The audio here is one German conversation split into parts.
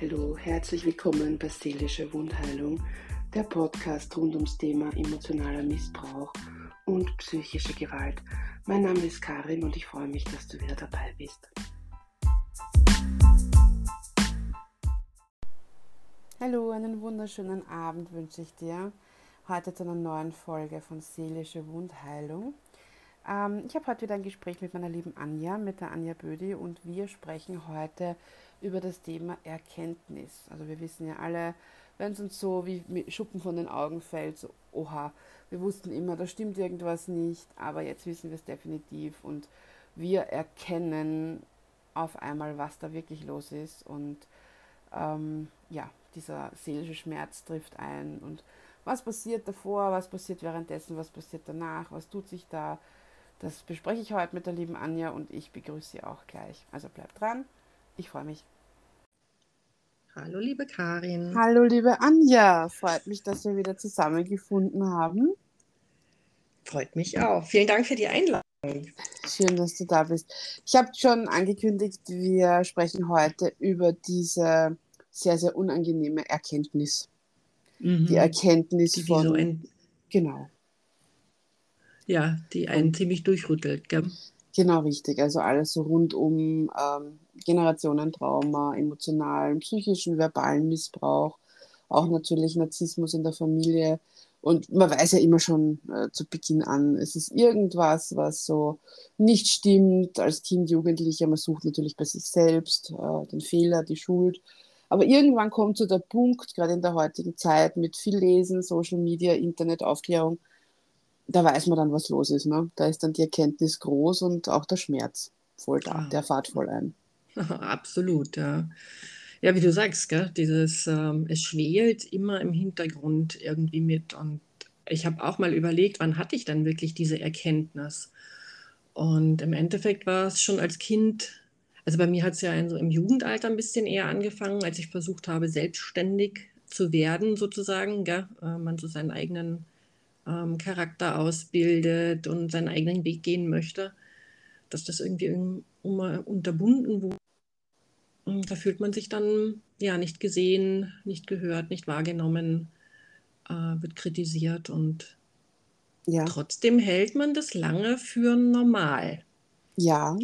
Hallo, herzlich willkommen bei Seelische Wundheilung, der Podcast rund ums Thema emotionaler Missbrauch und psychische Gewalt. Mein Name ist Karin und ich freue mich, dass du wieder dabei bist. Hallo, einen wunderschönen Abend wünsche ich dir. Heute zu einer neuen Folge von Seelische Wundheilung. Ähm, ich habe heute wieder ein Gespräch mit meiner lieben Anja, mit der Anja Bödi, und wir sprechen heute über das Thema Erkenntnis. Also wir wissen ja alle, wenn es uns so wie Schuppen von den Augen fällt, so, oha, wir wussten immer, da stimmt irgendwas nicht, aber jetzt wissen wir es definitiv und wir erkennen auf einmal, was da wirklich los ist und ähm, ja, dieser seelische Schmerz trifft ein und was passiert davor, was passiert währenddessen, was passiert danach, was tut sich da, das bespreche ich heute mit der lieben Anja und ich begrüße sie auch gleich. Also bleibt dran, ich freue mich. Hallo, liebe Karin. Hallo, liebe Anja. Freut mich, dass wir wieder zusammengefunden haben. Freut mich auch. Vielen Dank für die Einladung. Schön, dass du da bist. Ich habe schon angekündigt, wir sprechen heute über diese sehr, sehr unangenehme Erkenntnis. Mhm. Die Erkenntnis die von. So ein... Genau. Ja, die einen ziemlich durchrüttelt. Gell? Genau, richtig. Also alles so rund um ähm, Generationentrauma, emotionalen, psychischen, verbalen Missbrauch, auch natürlich Narzissmus in der Familie. Und man weiß ja immer schon äh, zu Beginn an, es ist irgendwas, was so nicht stimmt als Kind, Jugendlicher. Man sucht natürlich bei sich selbst äh, den Fehler, die Schuld. Aber irgendwann kommt so der Punkt, gerade in der heutigen Zeit mit viel Lesen, Social Media, Internet, Aufklärung, da weiß man dann, was los ist. Ne? Da ist dann die Erkenntnis groß und auch der Schmerz voll da, ah. der fahrt voll ein. Absolut, ja. Ja, wie du sagst, gell, dieses, ähm, es schwelt immer im Hintergrund irgendwie mit. Und ich habe auch mal überlegt, wann hatte ich dann wirklich diese Erkenntnis? Und im Endeffekt war es schon als Kind, also bei mir hat es ja in, so im Jugendalter ein bisschen eher angefangen, als ich versucht habe, selbstständig zu werden, sozusagen, gell? Äh, man so seinen eigenen ähm, Charakter ausbildet und seinen eigenen Weg gehen möchte, dass das irgendwie immer unterbunden wurde. Und da fühlt man sich dann ja nicht gesehen, nicht gehört, nicht wahrgenommen, äh, wird kritisiert und ja. trotzdem hält man das lange für normal. Ja,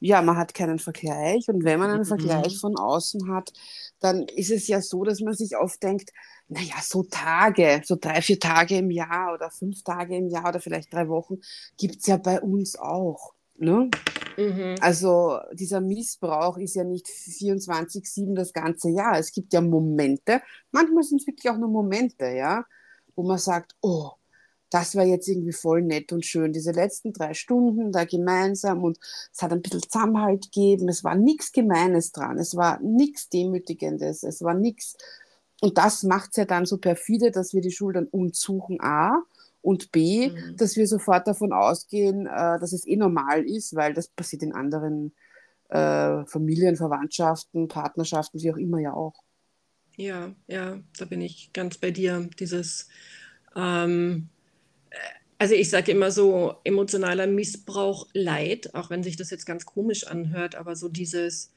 ja, man hat keinen Vergleich und wenn man einen mhm. Vergleich von außen hat, dann ist es ja so, dass man sich oft denkt, naja, so Tage, so drei, vier Tage im Jahr oder fünf Tage im Jahr oder vielleicht drei Wochen gibt es ja bei uns auch. Ne? Mhm. Also dieser Missbrauch ist ja nicht 24-7 das ganze Jahr. Es gibt ja Momente, manchmal sind es wirklich auch nur Momente, ja, wo man sagt, oh, das war jetzt irgendwie voll nett und schön, diese letzten drei Stunden da gemeinsam und es hat ein bisschen Zusammenhalt gegeben, es war nichts Gemeines dran, es war nichts Demütigendes, es war nichts. Und das macht es ja dann so perfide, dass wir die Schultern uns suchen, A, und B, mhm. dass wir sofort davon ausgehen, äh, dass es eh normal ist, weil das passiert in anderen äh, Familien, Verwandtschaften, Partnerschaften, wie auch immer ja auch. Ja, ja, da bin ich ganz bei dir. Dieses, ähm, also ich sage immer so, emotionaler Missbrauch, Leid, auch wenn sich das jetzt ganz komisch anhört, aber so dieses,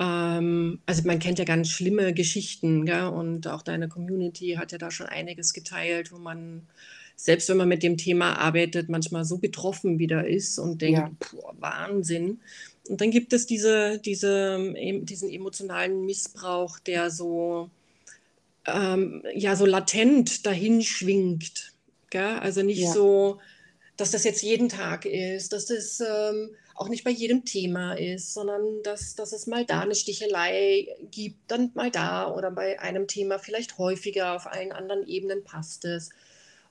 ähm, also man kennt ja ganz schlimme Geschichten, gell? und auch deine Community hat ja da schon einiges geteilt, wo man selbst wenn man mit dem Thema arbeitet, manchmal so betroffen wieder ist und denkt, ja. Boah, Wahnsinn. Und dann gibt es diese, diese, diesen emotionalen Missbrauch, der so, ähm, ja, so latent dahin schwingt. Gell? Also nicht ja. so, dass das jetzt jeden Tag ist, dass das ähm, auch nicht bei jedem Thema ist, sondern dass, dass es mal da eine Stichelei gibt, dann mal da oder bei einem Thema vielleicht häufiger, auf allen anderen Ebenen passt es.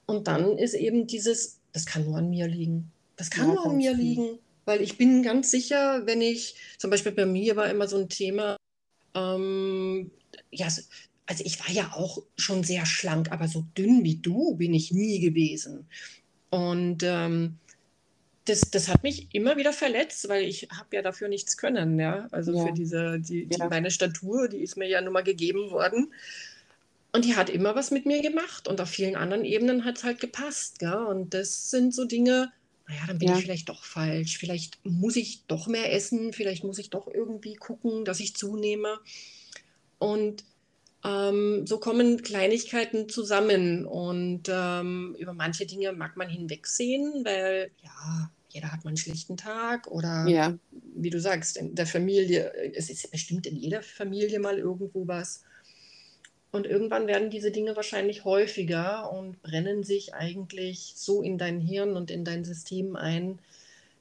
Und dann ist eben dieses, das kann nur an mir liegen. Das kann ja, nur an mir viel. liegen, weil ich bin ganz sicher, wenn ich, zum Beispiel bei mir war immer so ein Thema, ähm, ja, also ich war ja auch schon sehr schlank, aber so dünn wie du bin ich nie gewesen. Und ähm, das, das hat mich immer wieder verletzt, weil ich habe ja dafür nichts können, ja. Also ja. für diese, die, die, ja. meine Statur, die ist mir ja nun mal gegeben worden. Und die hat immer was mit mir gemacht und auf vielen anderen Ebenen hat es halt gepasst. Gell? Und das sind so Dinge, naja, dann bin ja. ich vielleicht doch falsch. Vielleicht muss ich doch mehr essen, vielleicht muss ich doch irgendwie gucken, dass ich zunehme. Und ähm, so kommen Kleinigkeiten zusammen und ähm, über manche Dinge mag man hinwegsehen, weil ja, jeder hat mal einen schlechten Tag oder Ja. wie du sagst, in der Familie, es ist bestimmt in jeder Familie mal irgendwo was. Und irgendwann werden diese Dinge wahrscheinlich häufiger und brennen sich eigentlich so in dein Hirn und in dein System ein,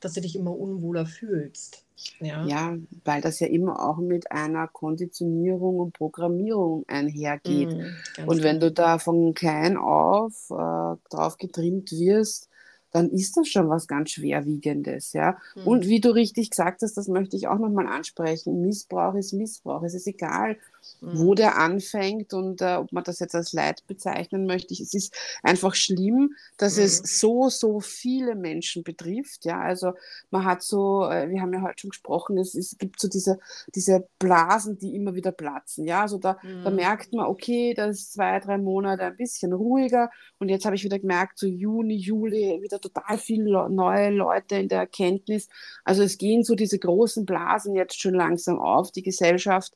dass du dich immer unwohler fühlst. Ja. Ja, weil das ja immer auch mit einer Konditionierung und Programmierung einhergeht. Mm, Und wenn genau. du da von klein auf äh, drauf getrimmt wirst, dann ist das schon was ganz Schwerwiegendes, ja. Und Mm, wie du richtig gesagt hast, das möchte ich auch nochmal ansprechen, Missbrauch ist Missbrauch. Es ist egal, wo mm, der anfängt und äh, ob man das jetzt als Leid bezeichnen möchte. Es ist einfach schlimm, dass es mm, so, so viele Menschen betrifft, ja. Also man hat so, äh, wir haben ja heute schon gesprochen, es, es gibt so diese, diese Blasen, die immer wieder platzen, ja. Also da, da mm, merkt man, okay, das ist zwei, drei Monate ein bisschen ruhiger und jetzt habe ich wieder gemerkt, so Juni, Juli, wieder total viele Le neue Leute in der Erkenntnis. Also es gehen so diese großen Blasen jetzt schon langsam auf. Die Gesellschaft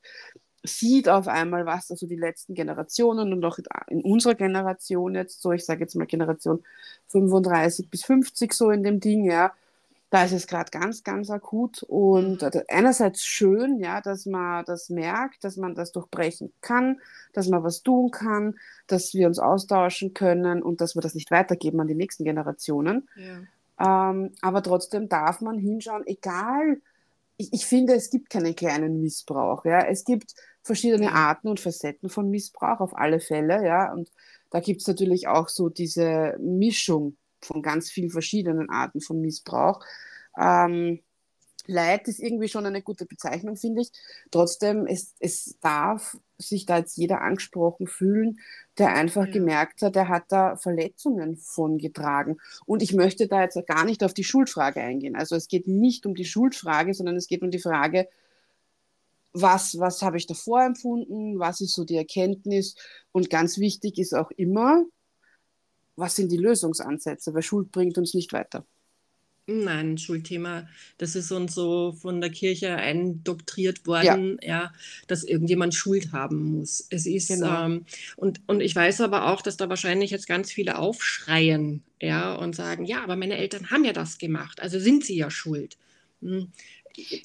sieht auf einmal, was also die letzten Generationen und auch in unserer Generation jetzt so, ich sage jetzt mal Generation 35 bis 50 so in dem Ding, ja, da ist es gerade ganz, ganz akut und mm, einerseits schön, ja, dass man das merkt, dass man das durchbrechen kann, dass man was tun kann, dass wir uns austauschen können und dass wir das nicht weitergeben an die nächsten Generationen. ja. Ähm, aber trotzdem darf man hinschauen, egal, ich, ich finde, es gibt keinen kleinen Missbrauch. Ja? Es gibt verschiedene Ja. Arten und Facetten von Missbrauch, auf alle Fälle. Ja? Und da gibt es natürlich auch so diese Mischung von ganz vielen verschiedenen Arten von Missbrauch. Ähm, Leid ist irgendwie schon eine gute Bezeichnung, finde ich. Trotzdem, es, es darf sich da jetzt jeder angesprochen fühlen, der einfach Ja. gemerkt hat, er hat da Verletzungen von getragen. Und ich möchte da jetzt gar nicht auf die Schuldfrage eingehen. Also es geht nicht um die Schuldfrage, sondern es geht um die Frage, was, was habe ich davor empfunden, was ist so die Erkenntnis. Und ganz wichtig ist auch immer, was sind die Lösungsansätze, weil Schuld bringt uns nicht weiter. Nein, Schulthema, das ist uns so von der Kirche eindoktriert Ja, worden, ja, dass irgendjemand Schuld haben muss. Es ist, genau. ähm, und, und ich weiß aber auch, dass da wahrscheinlich jetzt ganz viele aufschreien, ja, und sagen, ja, aber meine Eltern haben ja das gemacht, also sind sie ja schuld. Hm,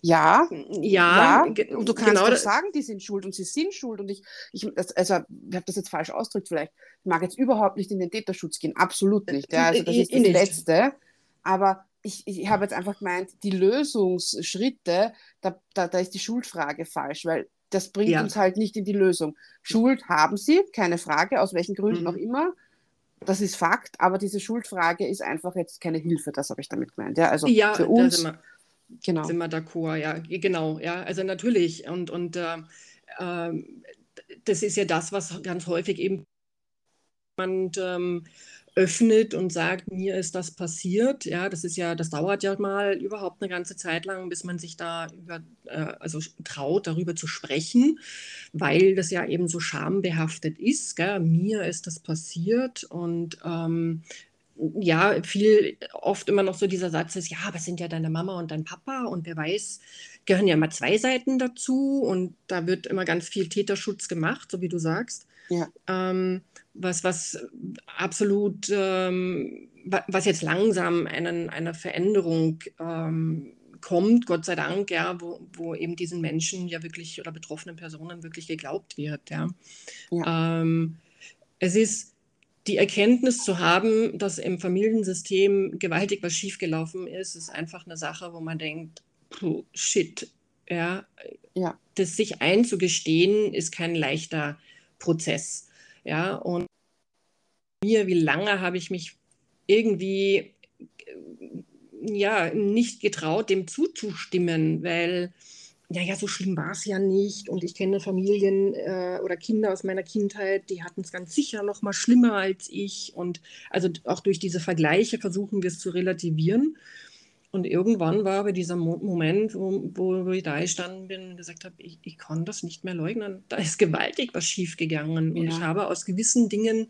Ja, Ja, ja, und du kannst genau, sagen, die sind schuld und sie sind schuld. Und ich, ich also, ich habe das jetzt falsch ausgedrückt vielleicht. Ich mag jetzt überhaupt nicht in den Täterschutz gehen, absolut nicht. Ja, also das ich, ist das. Letzte. Aber ich, ich habe jetzt einfach gemeint, die Lösungsschritte, da, da, da ist die Schuldfrage falsch, weil das bringt Ja. uns halt nicht in die Lösung. Schuld haben sie, keine Frage, aus welchen Gründen auch Mhm. immer. Das ist Fakt, aber diese Schuldfrage ist einfach jetzt keine Hilfe, das habe ich damit gemeint. Ja, also Ja, für da uns, sind wir, genau. sind wir d'accord, ja, genau, ja, also natürlich. Und, und äh, ähm, das ist ja das, was ganz häufig eben jemand ähm, öffnet und sagt, mir ist das passiert. Ja, das ist ja, das dauert ja mal überhaupt eine ganze Zeit lang, bis man sich da über, äh, also traut, darüber zu sprechen, weil das ja eben so schambehaftet ist. Gell? Mir ist das passiert und ähm, ja, viel, oft immer noch so dieser Satz ist, ja, aber sind ja deine Mama und dein Papa und wer weiß, gehören ja immer zwei Seiten dazu und da wird immer ganz viel Täterschutz gemacht, so wie du sagst. Ja. Ähm, was, was absolut, ähm, wa- was jetzt langsam einen, einer Veränderung ähm, kommt, Gott sei Dank, ja, wo, wo eben diesen Menschen ja wirklich oder betroffenen Personen wirklich geglaubt wird, ja. Ja. Ähm, es ist die Erkenntnis zu haben, dass im Familiensystem gewaltig was schiefgelaufen ist, ist einfach eine Sache, wo man denkt, puh, shit, ja, Ja. das sich einzugestehen, ist kein leichter Prozess. Ja, und mir, wie lange habe ich mich irgendwie ja nicht getraut, dem zuzustimmen, weil ja, ja, so schlimm war es ja nicht. Und ich kenne Familien äh, oder Kinder aus meiner Kindheit, die hatten es ganz sicher noch mal schlimmer als ich. Und also auch durch diese Vergleiche versuchen wir es zu relativieren. Und irgendwann war aber dieser Mo Moment, wo, wo ich da gestanden bin und gesagt habe, ich, ich kann das nicht mehr leugnen. Da ist gewaltig was schiefgegangen. Und ich Ja. habe aus gewissen Dingen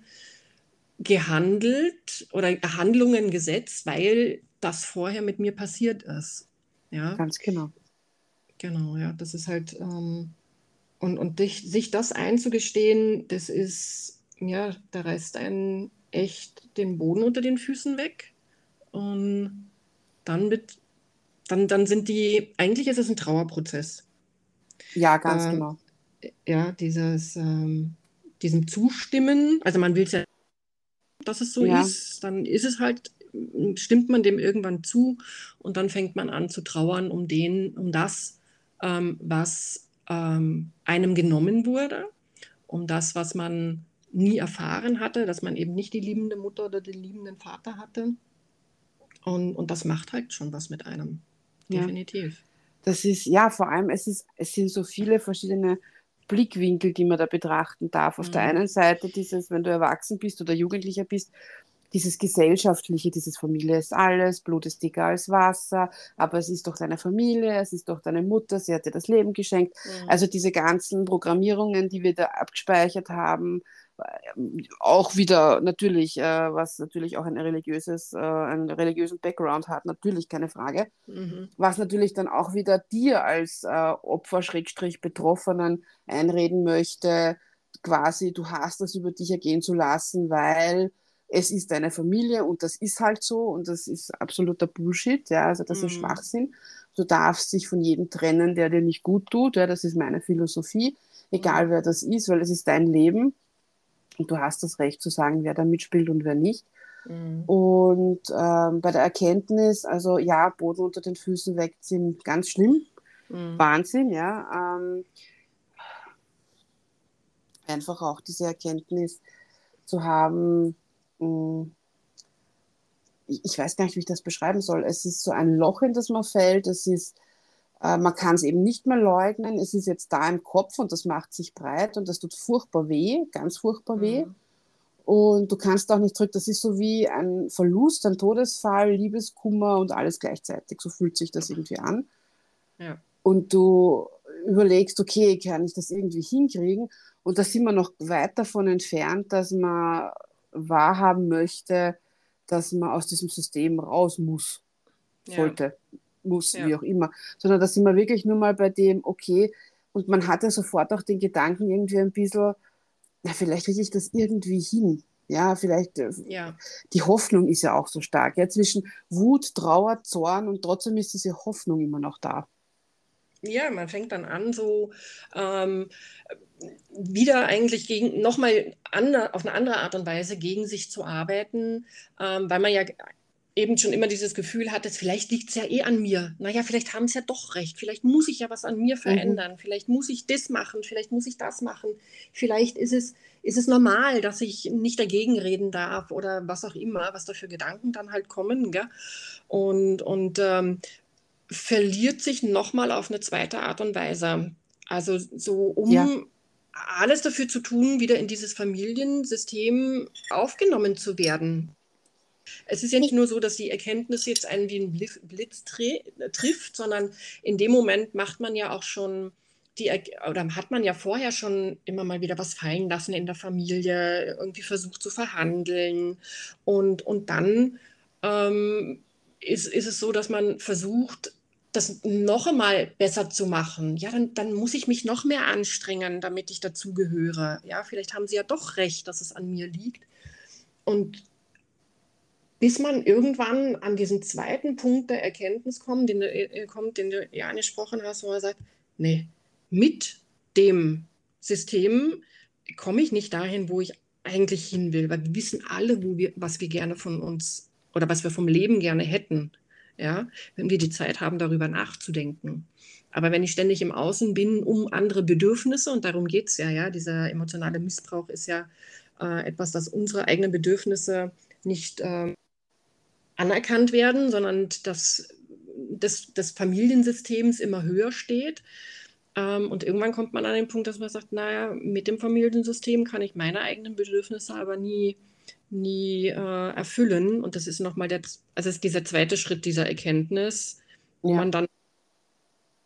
gehandelt oder Handlungen gesetzt, weil das vorher mit mir passiert ist. Ja, Ganz genau. genau, ja. Das ist halt, ähm, und, und dich, sich das einzugestehen, das ist, ja, da reißt einen echt den Boden unter den Füßen weg. Und dann wird, dann, dann sind die, eigentlich ist es ein Trauerprozess. Ja, ganz äh, genau. Ja, dieses, ähm, diesem Zustimmen, also man will es ja, dass es so ja. ist, dann ist es halt, stimmt man dem irgendwann zu und dann fängt man an zu trauern um den, um das, ähm, was ähm, einem genommen wurde, um das, was man nie erfahren hatte, dass man eben nicht die liebende Mutter oder den liebenden Vater hatte. Und, und das macht halt schon was mit einem. Definitiv. Ja. Das ist, ja, vor allem, es, ist, es sind so viele verschiedene Blickwinkel, die man da betrachten darf. Auf mhm. der einen Seite dieses, wenn du erwachsen bist oder Jugendlicher bist, dieses gesellschaftliche, dieses Familie ist alles, Blut ist dicker als Wasser, aber es ist doch deine Familie, es ist doch deine Mutter, sie hat dir das Leben geschenkt. Mhm. Also diese ganzen Programmierungen, die wir da abgespeichert haben, auch wieder natürlich, äh, was natürlich auch ein religiöses, äh, einen religiösen Background hat, natürlich keine Frage. Mhm. Was natürlich dann auch wieder dir als äh, Opfer, Schrägstrich, Betroffenen einreden möchte, quasi, du hast das über dich ergehen zu lassen, weil es ist deine Familie und das ist halt so und das ist absoluter Bullshit, ja, also das mhm. ist Schwachsinn. Du darfst dich von jedem trennen, der dir nicht gut tut, ja, das ist meine Philosophie, egal mhm. wer das ist, weil es ist dein Leben und du hast das Recht zu sagen, wer da mitspielt und wer nicht. Mhm. Und ähm, bei der Erkenntnis, also ja, Boden unter den Füßen wegziehen, ganz schlimm. Mhm. Wahnsinn, ja. Ähm, einfach auch diese Erkenntnis zu haben, mh, hm, ich weiß gar nicht, wie ich das beschreiben soll. Es ist so ein Loch, in das man fällt. Es ist äh, man kann es eben nicht mehr leugnen. Es ist jetzt da im Kopf und das macht sich breit und das tut furchtbar weh, ganz furchtbar weh. Mhm. Und du kannst auch nicht zurück. Das ist so wie ein Verlust, ein Todesfall, Liebeskummer und alles gleichzeitig. So fühlt sich das irgendwie an. Ja. Und du überlegst, okay, kann ich das irgendwie hinkriegen? Und da sind wir noch weit davon entfernt, dass man wahrhaben möchte, dass man aus diesem System raus muss, sollte. Ja muss, ja. wie auch immer, sondern da sind wir wirklich nur mal bei dem, okay, und man hat ja sofort auch den Gedanken irgendwie ein bisschen, na, vielleicht kriege ich das irgendwie hin. Ja, vielleicht, äh, ja. die Hoffnung ist ja auch so stark. Ja, zwischen Wut, Trauer, Zorn und trotzdem ist diese Hoffnung immer noch da. Ja, man fängt dann an, so ähm, wieder eigentlich gegen nochmal auf eine andere Art und Weise gegen sich zu arbeiten, ähm, weil man ja eben schon immer dieses Gefühl hattest, vielleicht liegt es ja eh an mir. Naja, vielleicht haben sie ja doch recht. Vielleicht muss ich ja was an mir mhm. verändern. Mhm. Vielleicht muss ich das machen. Vielleicht muss ich das machen. Vielleicht ist es, ist es normal, dass ich nicht dagegen reden darf oder was auch immer, was da für Gedanken dann halt kommen. Gell? Und, und ähm, verliert sich nochmal auf eine zweite Art und Weise. Also so um ja. alles dafür zu tun, wieder in dieses Familiensystem aufgenommen zu werden. Es ist ja nicht nur so, dass die Erkenntnis jetzt einen wie ein Blitz trifft, sondern in dem Moment macht man ja auch schon die, oder hat man ja vorher schon immer mal wieder was fallen lassen in der Familie, irgendwie versucht zu verhandeln. Und, und dann ähm, ist, ist es so, dass man versucht, das noch einmal besser zu machen. Ja, dann, dann muss ich mich noch mehr anstrengen, damit ich dazugehöre. Ja, vielleicht haben sie ja doch recht, dass es an mir liegt. Und bis man irgendwann an diesen zweiten Punkt der Erkenntnis kommt, den du, äh, kommt, den du ja angesprochen hast, wo man sagt, nee, mit dem System komme ich nicht dahin, wo ich eigentlich hin will, weil wir wissen alle, wo wir, was wir gerne von uns oder was wir vom Leben gerne hätten, ja, wenn wir die Zeit haben, darüber nachzudenken. Aber wenn ich ständig im Außen bin, um andere Bedürfnisse, und darum geht es ja, ja, dieser emotionale Missbrauch ist ja äh, etwas, das unsere eigenen Bedürfnisse nicht äh, anerkannt werden, sondern dass das, des Familiensystems immer höher steht. Ähm, und irgendwann kommt man an den Punkt, dass man sagt, naja, mit dem Familiensystem kann ich meine eigenen Bedürfnisse aber nie, nie äh, erfüllen. Und das ist nochmal der, also ist dieser zweite Schritt dieser Erkenntnis, wo ja. man dann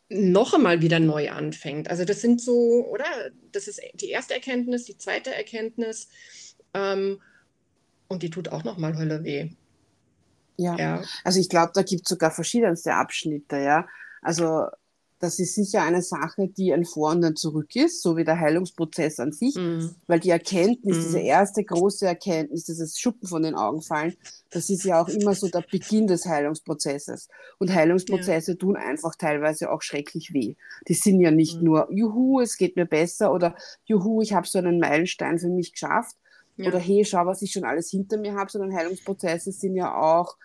noch einmal wieder neu anfängt. Also das sind so, oder? Das ist die erste Erkenntnis, die zweite Erkenntnis. Ähm, und die tut auch nochmal Hölle weh. Ja. ja. Also ich glaube, da gibt es sogar verschiedenste Abschnitte, ja. Also das ist sicher eine Sache, die ein Vor und ein Zurück ist, so wie der Heilungsprozess an sich, mhm. weil die Erkenntnis, mhm. diese erste große Erkenntnis, dieses Schuppen von den Augen fallen, das ist ja auch immer so der Beginn des Heilungsprozesses. Und Heilungsprozesse ja. tun einfach teilweise auch schrecklich weh. Die sind ja nicht mhm. nur, juhu, es geht mir besser oder juhu, ich habe so einen Meilenstein für mich geschafft ja. oder hey, schau, was ich schon alles hinter mir habe, sondern Heilungsprozesse sind ja auch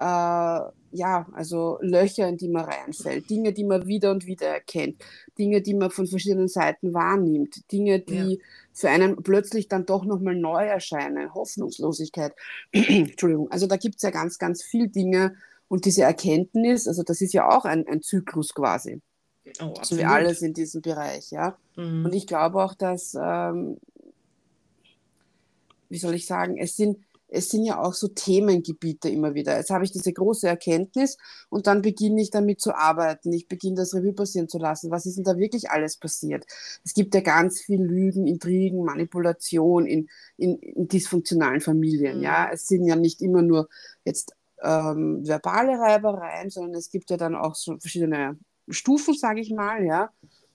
äh, ja, also Löcher, in die man reinfällt, Dinge, die man wieder und wieder erkennt, Dinge, die man von verschiedenen Seiten wahrnimmt, Dinge, die ja. für einen plötzlich dann doch nochmal neu erscheinen, Hoffnungslosigkeit. Entschuldigung, also da gibt es ja ganz, ganz viele Dinge und diese Erkenntnis, also das ist ja auch ein, ein Zyklus quasi. Oh, so wie alles in diesem Bereich, ja. Mhm. Und ich glaube auch, dass, ähm, wie soll ich sagen, es sind es sind ja auch so Themengebiete immer wieder. Jetzt habe ich diese große Erkenntnis und dann beginne ich damit zu arbeiten. Ich beginne das Revue passieren zu lassen. Was ist denn da wirklich alles passiert? Es gibt ja ganz viel Lügen, Intrigen, Manipulation in, in, in dysfunktionalen Familien. Mhm. Ja, es sind ja nicht immer nur jetzt ähm, verbale Reibereien, sondern es gibt ja dann auch so verschiedene Stufen, sage ich mal. Ja,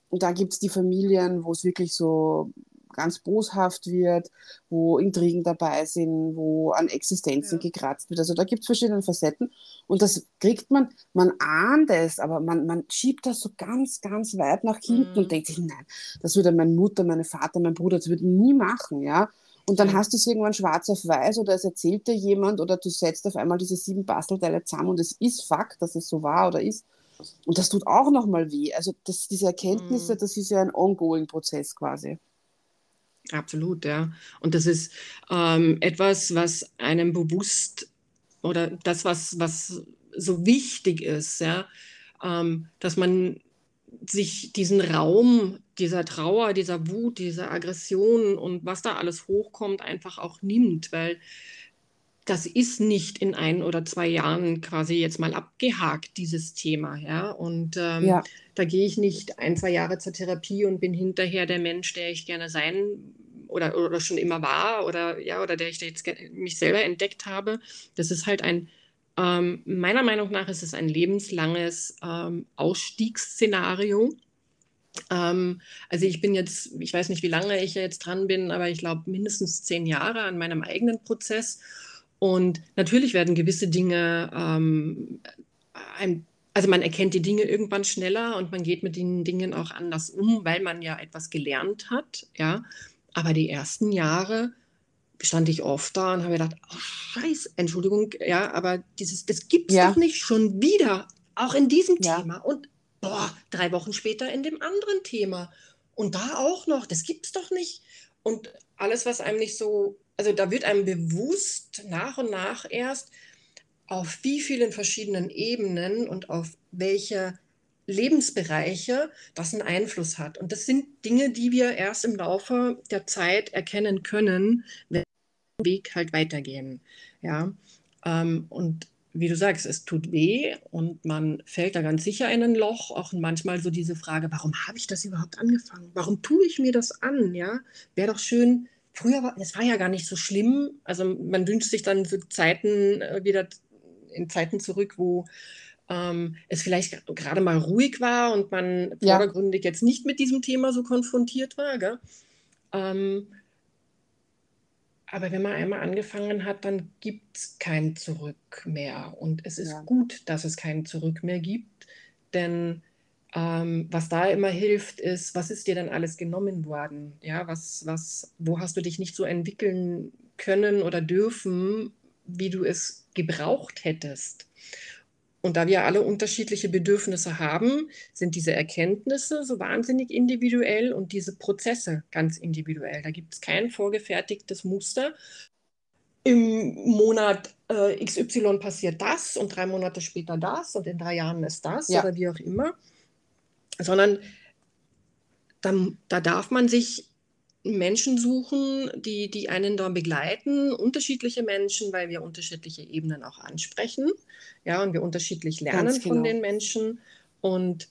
und da gibt es die Familien, wo es wirklich so ganz boshaft wird, wo Intrigen dabei sind, wo an Existenzen ja. gekratzt wird. Also da gibt es verschiedene Facetten und das kriegt man, man ahnt es, aber man, man schiebt das so ganz, ganz weit nach hinten mhm. und denkt sich, nein, das würde meine Mutter, meine Vater, mein Bruder, das würden nie machen, ja. Und dann hast du es irgendwann schwarz auf weiß oder es erzählt dir jemand oder du setzt auf einmal diese sieben Bastelteile zusammen und es ist Fakt, dass es so war oder ist. Und das tut auch nochmal weh. Also das, diese Erkenntnisse, mhm. das ist ja ein ongoing Prozess quasi. Absolut, ja. Und das ist ähm, etwas, was einem bewusst oder das, was, was so wichtig ist, ja, ähm, dass man sich diesen Raum dieser Trauer, dieser Wut, dieser Aggression und was da alles hochkommt, einfach auch nimmt, weil das ist nicht in ein oder zwei Jahren quasi jetzt mal abgehakt, dieses Thema. Ja? Und ähm, ja. da gehe ich nicht ein, zwei Jahre zur Therapie und bin hinterher der Mensch, der ich gerne sein oder, oder schon immer war oder ja, oder der ich jetzt mich selber entdeckt habe. Das ist halt ein, ähm, meiner Meinung nach ist es ein lebenslanges ähm, Ausstiegsszenario. Ähm, also ich bin jetzt, ich weiß nicht, wie lange ich jetzt dran bin, aber ich glaube mindestens zehn Jahre an meinem eigenen Prozess. Und natürlich werden gewisse Dinge ähm, ein also man erkennt die Dinge irgendwann schneller und man geht mit den Dingen auch anders um, weil man ja etwas gelernt hat, ja. Aber die ersten Jahre stand ich oft da und habe gedacht, oh Scheiße, Entschuldigung, ja, aber dieses, das gibt's ja. doch nicht schon wieder, auch in diesem ja. Thema. Und boah, drei Wochen später in dem anderen Thema. Und da auch noch, das gibt's doch nicht. Und alles, was einem nicht so also da wird einem bewusst nach und nach erst, auf wie vielen verschiedenen Ebenen und auf welche Lebensbereiche das einen Einfluss hat. Und das sind Dinge, die wir erst im Laufe der Zeit erkennen können, wenn wir den Weg halt weitergehen. Ja, ähm, und wie du sagst, es tut weh und man fällt da ganz sicher in ein Loch. Auch manchmal so diese Frage, warum habe ich das überhaupt angefangen? Warum tue ich mir das an? Ja, wäre doch schön, früher war, es war ja gar nicht so schlimm. Also man wünscht sich dann so Zeiten äh, wieder in Zeiten zurück, wo ähm, es vielleicht gerade mal ruhig war und man ja. vordergründig jetzt nicht mit diesem Thema so konfrontiert war. Ähm, aber wenn man einmal angefangen hat, dann gibt es kein Zurück mehr. Und es ist ja. gut, dass es kein Zurück mehr gibt, denn ähm, was da immer hilft, ist, was ist dir denn alles genommen worden? Ja, was, was, wo hast du dich nicht so entwickeln können oder dürfen, wie du es gebraucht hättest? Und da wir alle unterschiedliche Bedürfnisse haben, sind diese Erkenntnisse so wahnsinnig individuell und diese Prozesse ganz individuell. Da gibt es kein vorgefertigtes Muster. Im Monat äh, XY passiert das und drei Monate später das und in drei Jahren ist das ja. oder wie auch immer sondern da, da darf man sich Menschen suchen, die, die einen da begleiten, unterschiedliche Menschen, weil wir unterschiedliche Ebenen auch ansprechen, ja, und wir unterschiedlich lernen genau. von den Menschen und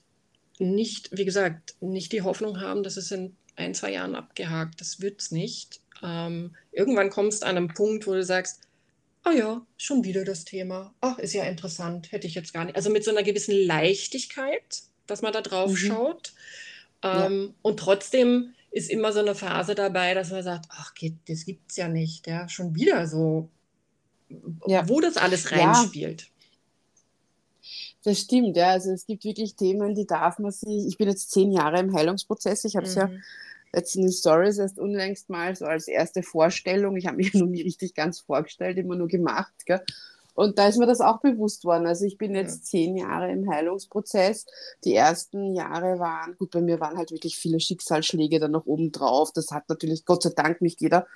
nicht, wie gesagt, nicht die Hoffnung haben, dass es in ein, zwei Jahren abgehakt, das wird es nicht. Ähm, irgendwann kommst du an einem Punkt, wo du sagst, ah oh ja, schon wieder das Thema, ach, ist ja interessant, hätte ich jetzt gar nicht. Also mit so einer gewissen Leichtigkeit, dass man da drauf mhm. schaut. Ähm, ja. Und trotzdem ist immer so eine Phase dabei, dass man sagt, ach, geht, das gibt es ja nicht, ja, schon wieder so, ja. wo das alles reinspielt. Ja. Das stimmt, ja. Also es gibt wirklich Themen, die darf man sich. Ich bin jetzt zehn Jahre im Heilungsprozess. Ich habe es mhm. ja jetzt in den Stories erst unlängst mal so als erste Vorstellung. Ich habe mich noch nie richtig ganz vorgestellt, immer nur gemacht. Gell? Und da ist mir das auch bewusst worden. Also ich bin jetzt zehn Jahre im Heilungsprozess. Die ersten Jahre waren, gut, bei mir waren halt wirklich viele Schicksalsschläge dann noch oben drauf. Das hat natürlich Gott sei Dank nicht jeder.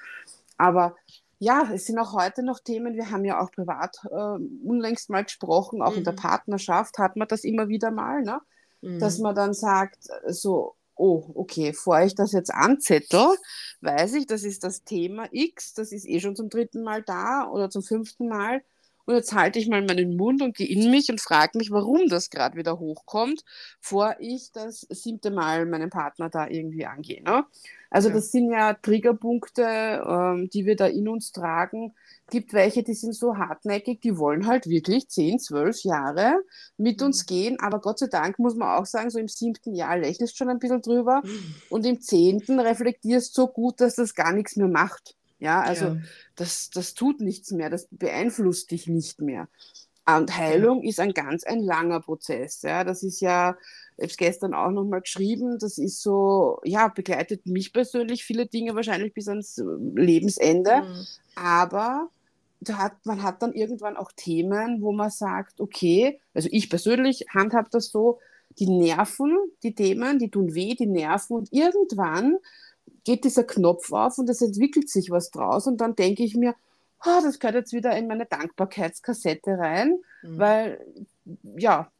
Aber ja, es sind auch heute noch Themen, wir haben ja auch privat äh, unlängst mal gesprochen, auch mhm. in der mhm. Partnerschaft hat man das immer wieder mal, ne? Mhm. dass man dann sagt, so, oh, okay, bevor ich das jetzt anzettel, weiß ich, das ist das Thema X, das ist eh schon zum dritten Mal da oder zum fünften Mal. Und jetzt halte ich mal meinen Mund und gehe in mich und frage mich, warum das gerade wieder hochkommt, bevor ich das siebte Mal meinen Partner da irgendwie angehe. Ne? Also ja. das sind ja Triggerpunkte, ähm, die wir da in uns tragen. Gibt welche, die sind so hartnäckig, die wollen halt wirklich 10, 12 Jahre mit uns mhm. gehen. Aber Gott sei Dank muss man auch sagen, so im siebten Jahr lächelst schon ein bisschen drüber mhm. und im zehnten reflektierst so gut, dass das gar nichts mehr macht. Ja, also ja. Das, das tut nichts mehr, das beeinflusst dich nicht mehr. Und Heilung ist ein ganz ein langer Prozess. Ja. Das ist ja, ich habe es gestern auch nochmal geschrieben, das ist so, ja, begleitet mich persönlich viele Dinge wahrscheinlich bis ans Lebensende. Mhm. Aber hat, man hat dann irgendwann auch Themen, wo man sagt, okay, also ich persönlich handhab das so, die nerven, die Themen, die tun weh, die nerven und irgendwann geht dieser Knopf auf und es entwickelt sich was draus und dann denke ich mir, oh, das gehört jetzt wieder in meine Dankbarkeitskassette rein, mhm. weil ja,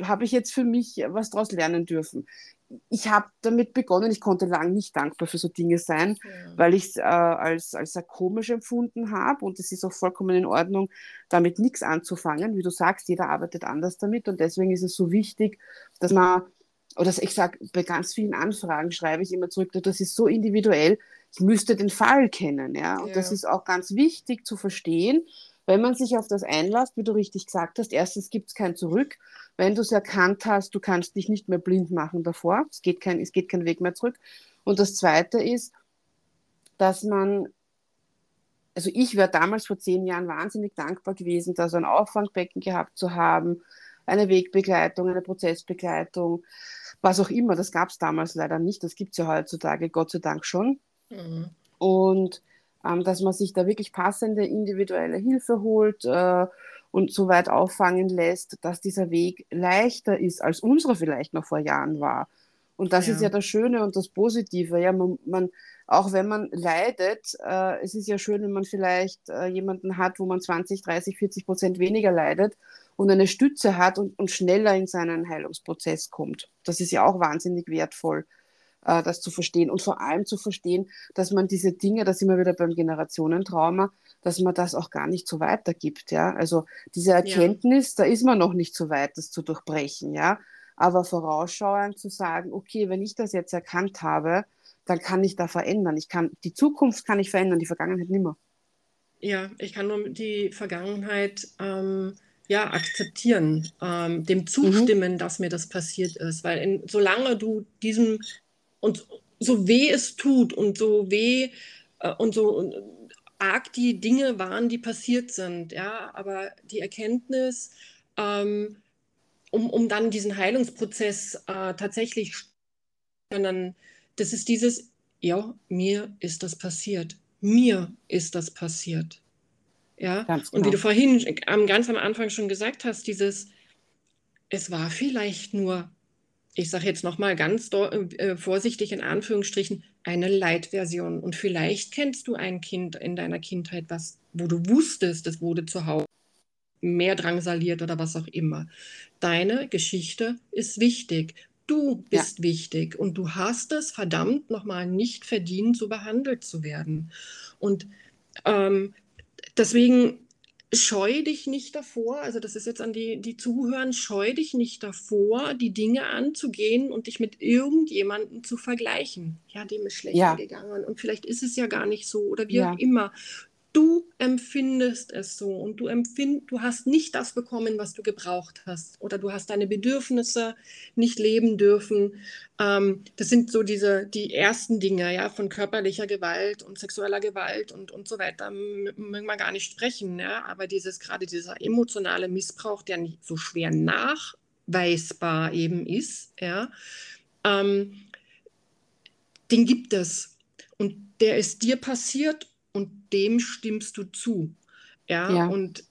habe ich jetzt für mich was daraus lernen dürfen. Ich habe damit begonnen, ich konnte lange nicht dankbar für so Dinge sein, ja. weil ich es äh, als, als sehr komisch empfunden habe und es ist auch vollkommen in Ordnung, damit nichts anzufangen. Wie du sagst, jeder arbeitet anders damit und deswegen ist es so wichtig, dass man oder ich sage, bei ganz vielen Anfragen schreibe ich immer zurück, das ist so individuell, ich müsste den Fall kennen. Ja? Und ja. das ist auch ganz wichtig zu verstehen, wenn man sich auf das einlässt, wie du richtig gesagt hast, erstens gibt es kein Zurück. Wenn du es erkannt hast, du kannst dich nicht mehr blind machen davor. Es geht kein, es geht kein Weg mehr zurück. Und das Zweite ist, dass man, also ich wäre damals vor zehn Jahren wahnsinnig dankbar gewesen, da so ein Auffangbecken gehabt zu haben, eine Wegbegleitung, eine Prozessbegleitung, was auch immer. Das gab es damals leider nicht. Das gibt es ja heutzutage, Gott sei Dank schon. Mhm. Und ähm, dass man sich da wirklich passende individuelle Hilfe holt äh, und so weit auffangen lässt, dass dieser Weg leichter ist, als unsere vielleicht noch vor Jahren war. Und das ja. ist ja das Schöne und das Positive. Ja, man, man auch wenn man leidet, äh, es ist ja schön, wenn man vielleicht äh, jemanden hat, wo man 20, 30, 40 Prozent weniger leidet und eine Stütze hat und, und schneller in seinen Heilungsprozess kommt. Das ist ja auch wahnsinnig wertvoll, äh, das zu verstehen und vor allem zu verstehen, dass man diese Dinge, das immer wieder beim Generationentrauma, dass man das auch gar nicht so weitergibt. Ja? Also diese Erkenntnis, ja. da ist man noch nicht so weit, das zu durchbrechen. Ja? Aber vorausschauend zu sagen, okay, wenn ich das jetzt erkannt habe, dann kann ich da verändern. Ich kann, die Zukunft kann ich verändern, die Vergangenheit nimmer. Ja, ich kann nur die Vergangenheit ähm, ja, akzeptieren, ähm, dem zustimmen, mhm. dass mir das passiert ist. Weil in, solange du diesem und so weh es tut und so weh äh, und so arg die Dinge waren, die passiert sind, ja, aber die Erkenntnis, ähm, um, um dann diesen Heilungsprozess äh, tatsächlich können, das ist dieses, ja, mir ist das passiert. Mir ist das passiert. Ja, genau. und wie du genau. vorhin ganz am Anfang schon gesagt hast, dieses, es war vielleicht nur, ich sage jetzt nochmal ganz äh, vorsichtig in Anführungsstrichen, eine Leitversion. Und vielleicht kennst du ein Kind in deiner Kindheit, was, wo du wusstest, es wurde zu Hause mehr drangsaliert oder was auch immer. Deine Geschichte ist wichtig. Du bist ja. wichtig und du hast es verdammt nochmal nicht verdient, so behandelt zu werden. Und ähm, deswegen scheu dich nicht davor, also das ist jetzt an die, die Zuhören, scheu dich nicht davor, die Dinge anzugehen und dich mit irgendjemandem zu vergleichen. Ja, dem ist schlecht ja. gegangen und vielleicht ist es ja gar nicht so oder wie ja. auch immer. Du empfindest es so und du empfind, du hast nicht das bekommen, was du gebraucht hast oder du hast deine Bedürfnisse nicht leben dürfen. Ähm, das sind so diese die ersten Dinge, ja, von körperlicher Gewalt und sexueller Gewalt und, und so weiter mögen wir gar nicht sprechen, ja, aber dieses gerade dieser emotionale Missbrauch, der nicht so schwer nachweisbar eben ist, ja, ähm, den gibt es und der ist dir passiert und dem stimmst du zu. Ja, ja. und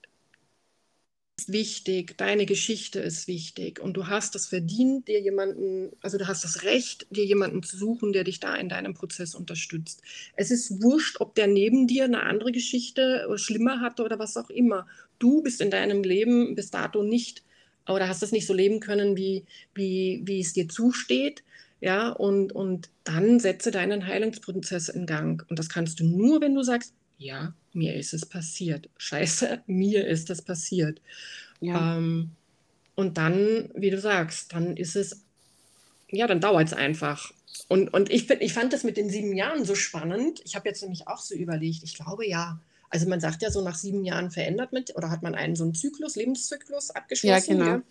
ist wichtig, deine Geschichte ist wichtig und du hast es verdient, dir jemanden, also du hast das Recht, dir jemanden zu suchen, der dich da in deinem Prozess unterstützt. Es ist wurscht, ob der neben dir eine andere Geschichte schlimmer hatte oder was auch immer. Du bist in deinem Leben bis dato nicht oder hast es nicht so leben können, wie, wie, wie es dir zusteht. Ja, und, und dann setze deinen Heilungsprozess in Gang. Und das kannst du nur, wenn du sagst, ja, mir ist es passiert. Scheiße, mir ist es passiert. Ja. Ähm, und dann, wie du sagst, dann ist es, ja, dann dauert es einfach. Und, und ich, find, ich fand das mit den sieben Jahren so spannend. Ich habe jetzt nämlich auch so überlegt, ich glaube ja. Also man sagt ja so, nach sieben Jahren verändert mit, oder hat man einen so einen Zyklus, Lebenszyklus abgeschlossen. Ja, genau. Ja?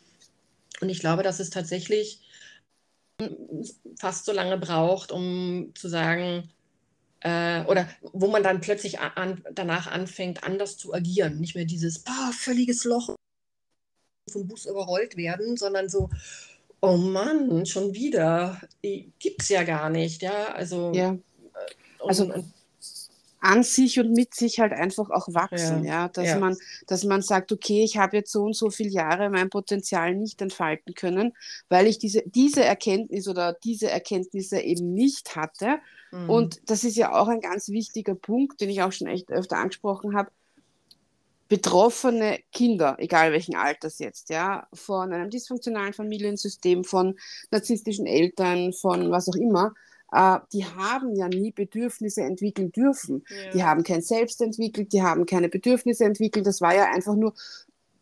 Und ich glaube, dass es tatsächlich fast so lange braucht, um zu sagen, äh, oder wo man dann plötzlich an, danach anfängt, anders zu agieren. Nicht mehr dieses boah, völliges Loch vom Bus überrollt werden, sondern so, oh Mann, schon wieder, gibt es ja gar nicht. Ja, also, ja. Äh, also und, und an sich und mit sich halt einfach auch wachsen, ja, ja dass ja. man, dass man sagt, okay, ich habe jetzt so und so viele Jahre mein Potenzial nicht entfalten können, weil ich diese, diese Erkenntnis oder diese Erkenntnisse eben nicht hatte. Mhm. Und das ist ja auch ein ganz wichtiger Punkt, den ich auch schon echt öfter angesprochen habe. Betroffene Kinder, egal welchen Alters jetzt, ja, von einem dysfunktionalen Familiensystem, von narzisstischen Eltern, von was auch immer, äh, die haben ja nie Bedürfnisse entwickeln dürfen. Ja. Die haben kein Selbst entwickelt, die haben keine Bedürfnisse entwickelt. Das war ja einfach nur,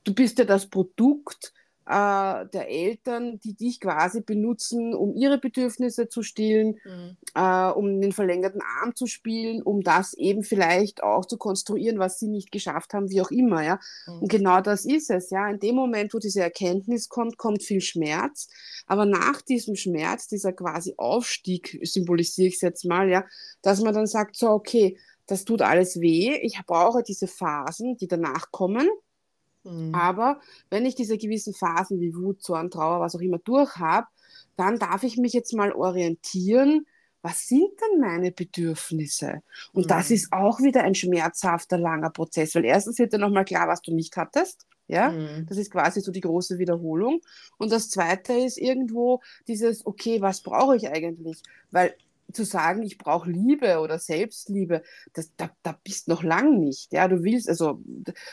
du bist ja das Produkt äh, der Eltern, die dich quasi benutzen, um ihre Bedürfnisse zu stillen, mhm. äh, um den verlängerten Arm zu spielen, um das eben vielleicht auch zu konstruieren, was sie nicht geschafft haben, wie auch immer. Ja? Mhm. Und genau das ist es. Ja? In dem Moment, wo diese Erkenntnis kommt, kommt viel Schmerz. Aber nach diesem Schmerz, dieser quasi Aufstieg, symbolisiere ich es jetzt mal, ja, dass man dann sagt, so, okay, das tut alles weh, ich brauche diese Phasen, die danach kommen Mhm. Aber wenn ich diese gewissen Phasen wie Wut, Zorn, Trauer, was auch immer durch habe, dann darf ich mich jetzt mal orientieren, was sind denn meine Bedürfnisse? Und mhm. das ist auch wieder ein schmerzhafter, langer Prozess, weil erstens wird dir nochmal klar, was du nicht hattest. Ja, mhm. das ist quasi so die große Wiederholung. Und das zweite ist irgendwo dieses, okay, was brauche ich eigentlich? Weil zu sagen, ich brauche Liebe oder Selbstliebe, das, da, da bist noch lang nicht. Ja, du willst, also,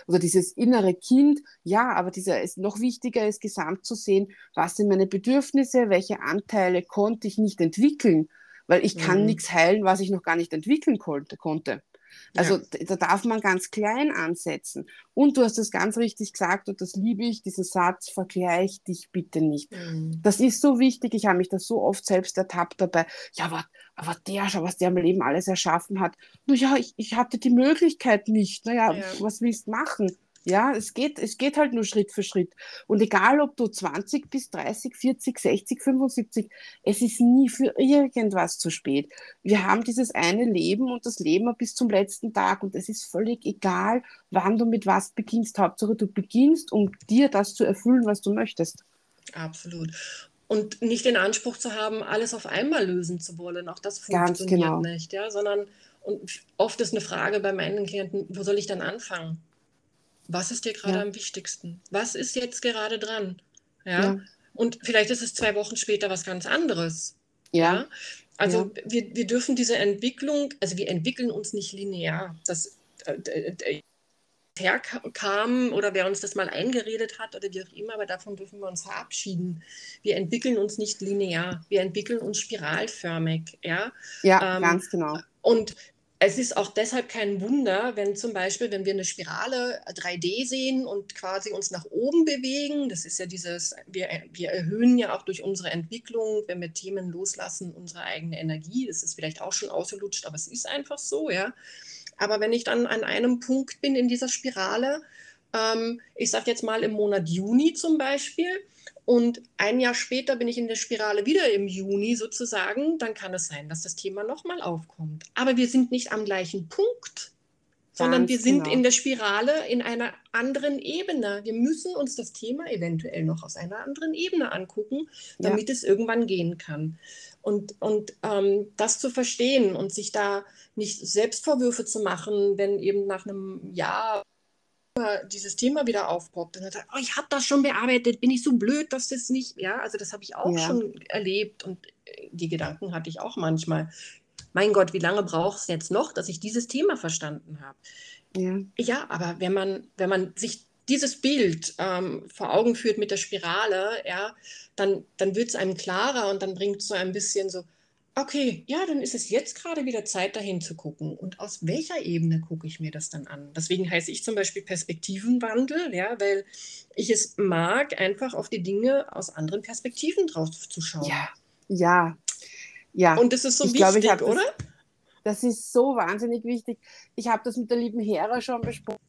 oder dieses innere Kind, ja, aber dieser ist noch wichtiger ist, gesamt zu sehen, was sind meine Bedürfnisse, welche Anteile konnte ich nicht entwickeln, weil ich kann mhm. nichts heilen, was ich noch gar nicht entwickeln konnte. konnte. Also ja. da darf man ganz klein ansetzen. Und du hast es ganz richtig gesagt, und das liebe ich, diesen Satz, vergleich dich bitte nicht. Mhm. Das ist so wichtig, ich habe mich da so oft selbst ertappt dabei. Ja, aber, aber der, schau, was der im Leben alles erschaffen hat. Naja, ich, ich hatte die Möglichkeit nicht. Naja, ja. was willst du machen? Ja, es geht, es geht halt nur Schritt für Schritt. Und egal, ob du 20 bis 30, 40, 60, 75, es ist nie für irgendwas zu spät. Wir haben dieses eine Leben und das leben wir bis zum letzten Tag und es ist völlig egal, wann du mit was beginnst. Hauptsache, du beginnst, um dir das zu erfüllen, was du möchtest. Absolut. Und nicht den Anspruch zu haben, alles auf einmal lösen zu wollen. Auch das funktioniert genau. nicht, ja, sondern und oft ist eine Frage bei meinen Klienten, wo soll ich dann anfangen? Was ist dir gerade ja. am wichtigsten? Was ist jetzt gerade dran? Ja? ja? Und vielleicht ist es zwei Wochen später was ganz anderes. Ja. ja? Also Wir, wir dürfen diese Entwicklung, also wir entwickeln uns nicht linear. Das äh, äh herkam oder wer uns das mal eingeredet hat oder wie auch immer, aber davon dürfen wir uns verabschieden. Wir entwickeln uns nicht linear, wir entwickeln uns spiralförmig. Ja, ja ähm, ganz genau. Und es ist auch deshalb kein Wunder, wenn zum Beispiel, wenn wir eine Spirale 3D sehen und quasi uns nach oben bewegen, das ist ja dieses, wir, wir erhöhen ja auch durch unsere Entwicklung, wenn wir Themen loslassen, unsere eigene Energie. Das ist vielleicht auch schon ausgelutscht, aber es ist einfach so, ja. Aber wenn ich dann an einem Punkt bin in dieser Spirale, ähm, ich sage jetzt mal im Monat Juni zum Beispiel, und ein Jahr später bin ich in der Spirale wieder im Juni sozusagen, dann kann es sein, dass das Thema nochmal aufkommt. Aber wir sind nicht am gleichen Punkt sondern wir sind genau. in der Spirale in einer anderen Ebene. Wir müssen uns das Thema eventuell noch aus einer anderen Ebene angucken, damit ja. es irgendwann gehen kann. Und, und ähm, das zu verstehen und sich da nicht Selbstvorwürfe zu machen, wenn eben nach einem Jahr dieses Thema wieder aufpoppt und dann sagt, oh, ich habe das schon bearbeitet, bin ich so blöd, dass das nicht, ja, also das habe ich auch ja. schon erlebt und äh, die Gedanken hatte ich auch manchmal mein Gott, wie lange braucht es jetzt noch, dass ich dieses Thema verstanden habe? Ja. ja, aber wenn man, wenn man sich dieses Bild ähm, vor Augen führt mit der Spirale, ja, dann, dann wird es einem klarer und dann bringt es so ein bisschen so, okay, ja, dann ist es jetzt gerade wieder Zeit, dahin zu gucken. Und aus welcher Ebene gucke ich mir das dann an? Deswegen heiße ich zum Beispiel Perspektivenwandel, ja, weil ich es mag, einfach auf die Dinge aus anderen Perspektiven drauf zu schauen. Ja, ja, ja. Und das ist so ich wichtig, glaube, oder? Das, das, ist so wahnsinnig wichtig. Ich habe das mit der lieben Hera schon besprochen,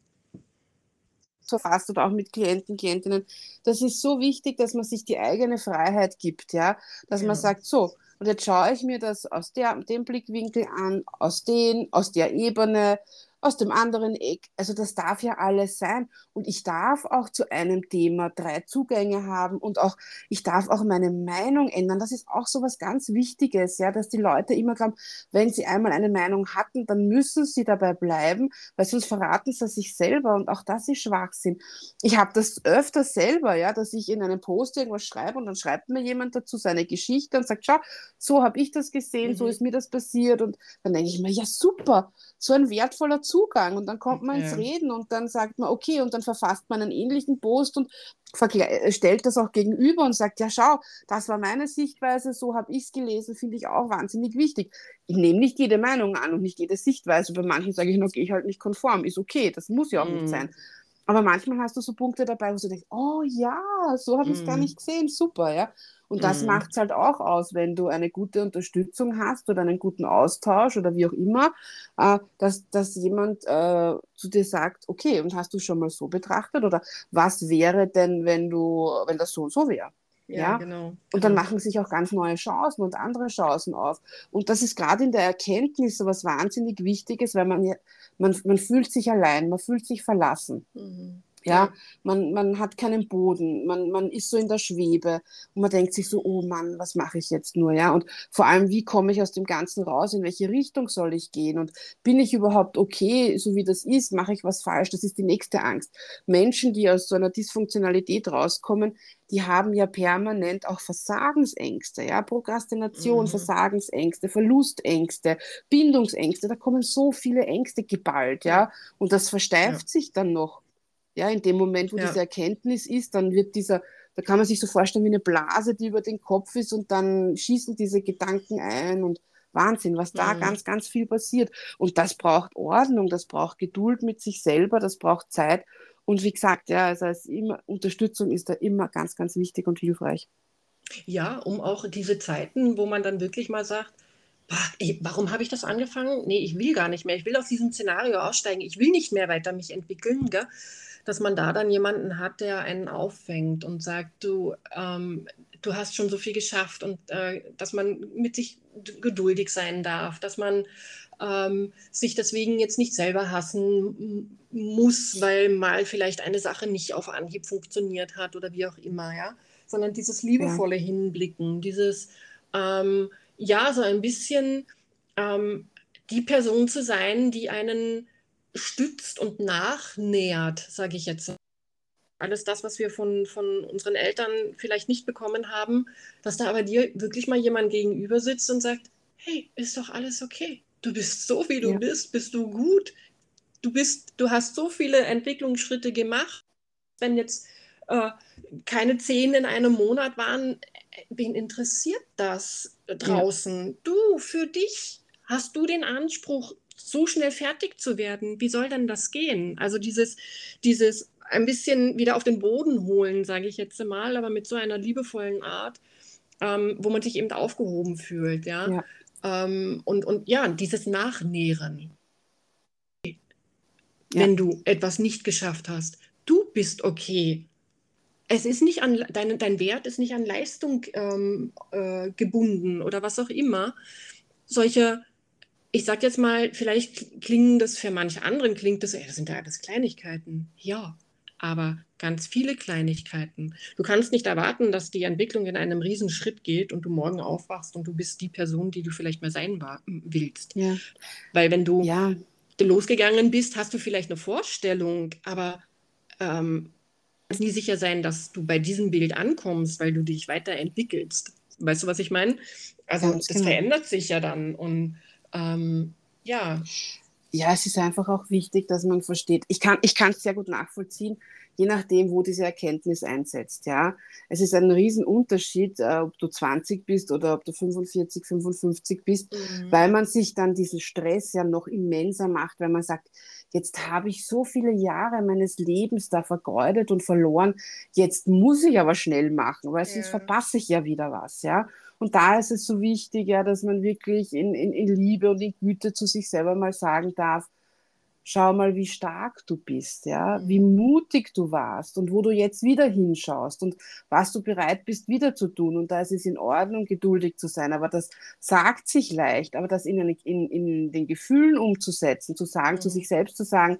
so fast oder auch mit Klienten, Klientinnen. Das ist so wichtig, dass man sich die eigene Freiheit gibt, ja, dass ja. man sagt, so, und jetzt schaue ich mir das aus der, dem Blickwinkel an, aus den, aus der Ebene, aus dem anderen Eck. Also das darf ja alles sein. Und ich darf auch zu einem Thema drei Zugänge haben und auch, ich darf auch meine Meinung ändern. Das ist auch so was ganz Wichtiges, ja, dass die Leute immer glauben, wenn sie einmal eine Meinung hatten, dann müssen sie dabei bleiben, weil sonst verraten sie sich selber und auch das ist Schwachsinn. Ich habe das öfter selber, ja, dass ich in einem Post irgendwas schreibe und dann schreibt mir jemand dazu seine Geschichte und sagt, schau, so habe ich das gesehen, mhm. so ist mir das passiert und dann denke ich mir, ja super, so ein wertvoller Zugang. Und dann kommt man ja. ins Reden und dann sagt man, okay, und dann verfasst man einen ähnlichen Post und stellt das auch gegenüber und sagt, ja, schau, das war meine Sichtweise, so habe ich es gelesen, finde ich auch wahnsinnig wichtig. Ich nehme nicht jede Meinung an und nicht jede Sichtweise. Bei manchen sage ich, noch, gehe ich halt nicht konform, ist okay, das muss ja auch mm. nicht mhm. sein. Aber manchmal hast du so Punkte dabei, wo du denkst, oh ja, so habe ich es mm. gar mhm. nicht gesehen, super, ja. Und das mhm. macht es halt auch aus, wenn du eine gute Unterstützung hast oder einen guten Austausch oder wie auch immer, äh, dass, dass jemand äh, zu dir sagt, okay, und hast du schon mal so betrachtet oder was wäre denn, wenn du, wenn das so und so wäre? Ja, ja, genau. Und dann genau. machen sich auch ganz neue Chancen und andere Chancen auf. Und das ist gerade in der Erkenntnis so was wahnsinnig Wichtiges, weil man, man, man fühlt sich allein, man fühlt sich verlassen. Mhm. Ja, man, man hat keinen Boden, man, man ist so in der Schwebe und man denkt sich so, oh Mann, was mache ich jetzt nur? Ja, und vor allem, wie komme ich aus dem Ganzen raus? In welche Richtung soll ich gehen? Und bin ich überhaupt okay, so wie das ist? Mache ich was falsch? Das ist die nächste Angst. Menschen, die aus so einer Dysfunktionalität rauskommen, die haben ja permanent auch Versagensängste, ja, Prokrastination, mhm. Versagensängste, Verlustängste, Bindungsängste, da kommen so viele Ängste geballt, ja, und das versteift ja. sich dann noch. Ja, in dem Moment, wo ja. diese Erkenntnis ist, dann wird dieser, da kann man sich so vorstellen wie eine Blase, die über den Kopf ist und dann schießen diese Gedanken ein und Wahnsinn, was da mhm. ganz, ganz viel passiert. Und das braucht Ordnung, das braucht Geduld mit sich selber, das braucht Zeit. Und wie gesagt, ja, also immer, Unterstützung ist da immer ganz, ganz wichtig und hilfreich. Ja, um auch diese Zeiten, wo man dann wirklich mal sagt, warum habe ich das angefangen? Nee, ich will gar nicht mehr. Ich will aus diesem Szenario aussteigen. Ich will nicht mehr weiter mich entwickeln. Gell? Dass man da dann jemanden hat, der einen auffängt und sagt, du, ähm, du hast schon so viel geschafft und äh, dass man mit sich geduldig sein darf, dass man ähm, sich deswegen jetzt nicht selber hassen muss, weil mal vielleicht eine Sache nicht auf Anhieb funktioniert hat oder wie auch immer, ja, sondern dieses liebevolle ja. Hinblicken, dieses ähm, ja so ein bisschen ähm, die Person zu sein, die einen stützt und nachnähert, sage ich jetzt. Alles das, was wir von, von unseren Eltern vielleicht nicht bekommen haben, dass da aber dir wirklich mal jemand gegenüber sitzt und sagt, hey, ist doch alles okay. Du bist so, wie du ja. bist, bist du gut. Du bist, du hast so viele Entwicklungsschritte gemacht. Wenn jetzt äh, keine zehn in einem Monat waren, wen interessiert das draußen? Ja. Du, für dich hast du den Anspruch, so schnell fertig zu werden, wie soll denn das gehen? Also dieses, dieses ein bisschen wieder auf den Boden holen, sage ich jetzt mal, aber mit so einer liebevollen Art, ähm, wo man sich eben aufgehoben fühlt, ja. ja. Ähm, und, und ja, dieses Nachnähren. ja. wenn du etwas nicht geschafft hast. Du bist okay. Es ist nicht an dein, dein Wert ist nicht an Leistung ähm, äh, gebunden oder was auch immer. Solche, ich sag jetzt mal, vielleicht klingen das für manche anderen, klingt das, ey, das sind ja alles Kleinigkeiten. Ja, aber ganz viele Kleinigkeiten. Du kannst nicht erwarten, dass die Entwicklung in einem Riesenschritt geht und du morgen aufwachst und du bist die Person, die du vielleicht mal sein war, willst. Ja. Weil wenn du ja. losgegangen bist, hast du vielleicht eine Vorstellung, aber ähm, kannst nie sicher sein, dass du bei diesem Bild ankommst, weil du dich weiterentwickelst. Weißt du, was ich meine? Also Ganz das genau. verändert sich ja dann und ähm, ja ja, es ist einfach auch wichtig, dass man versteht. Ich kann ich es sehr gut nachvollziehen, je nachdem, wo diese Erkenntnis einsetzt. Ja, es ist ein Riesenunterschied, äh, ob du 20 bist oder ob du 45, 55 bist, mhm. weil man sich dann diesen Stress ja noch immenser macht, weil man sagt, jetzt habe ich so viele Jahre meines Lebens da vergeudet und verloren, jetzt muss ich aber schnell machen, weil ja. sonst verpasse ich ja wieder was. Ja, und da ist es so wichtig, ja, dass man wirklich in, in, in Liebe und in Güte zu sich selber mal sagen darf, schau mal, wie stark du bist, ja, wie mhm. mutig du warst und wo du jetzt wieder hinschaust und was du bereit bist, wieder zu tun. Und da ist es in Ordnung, geduldig zu sein. Aber das sagt sich leicht, aber das in, in, in den Gefühlen umzusetzen, zu sagen, mhm. zu sich selbst zu sagen,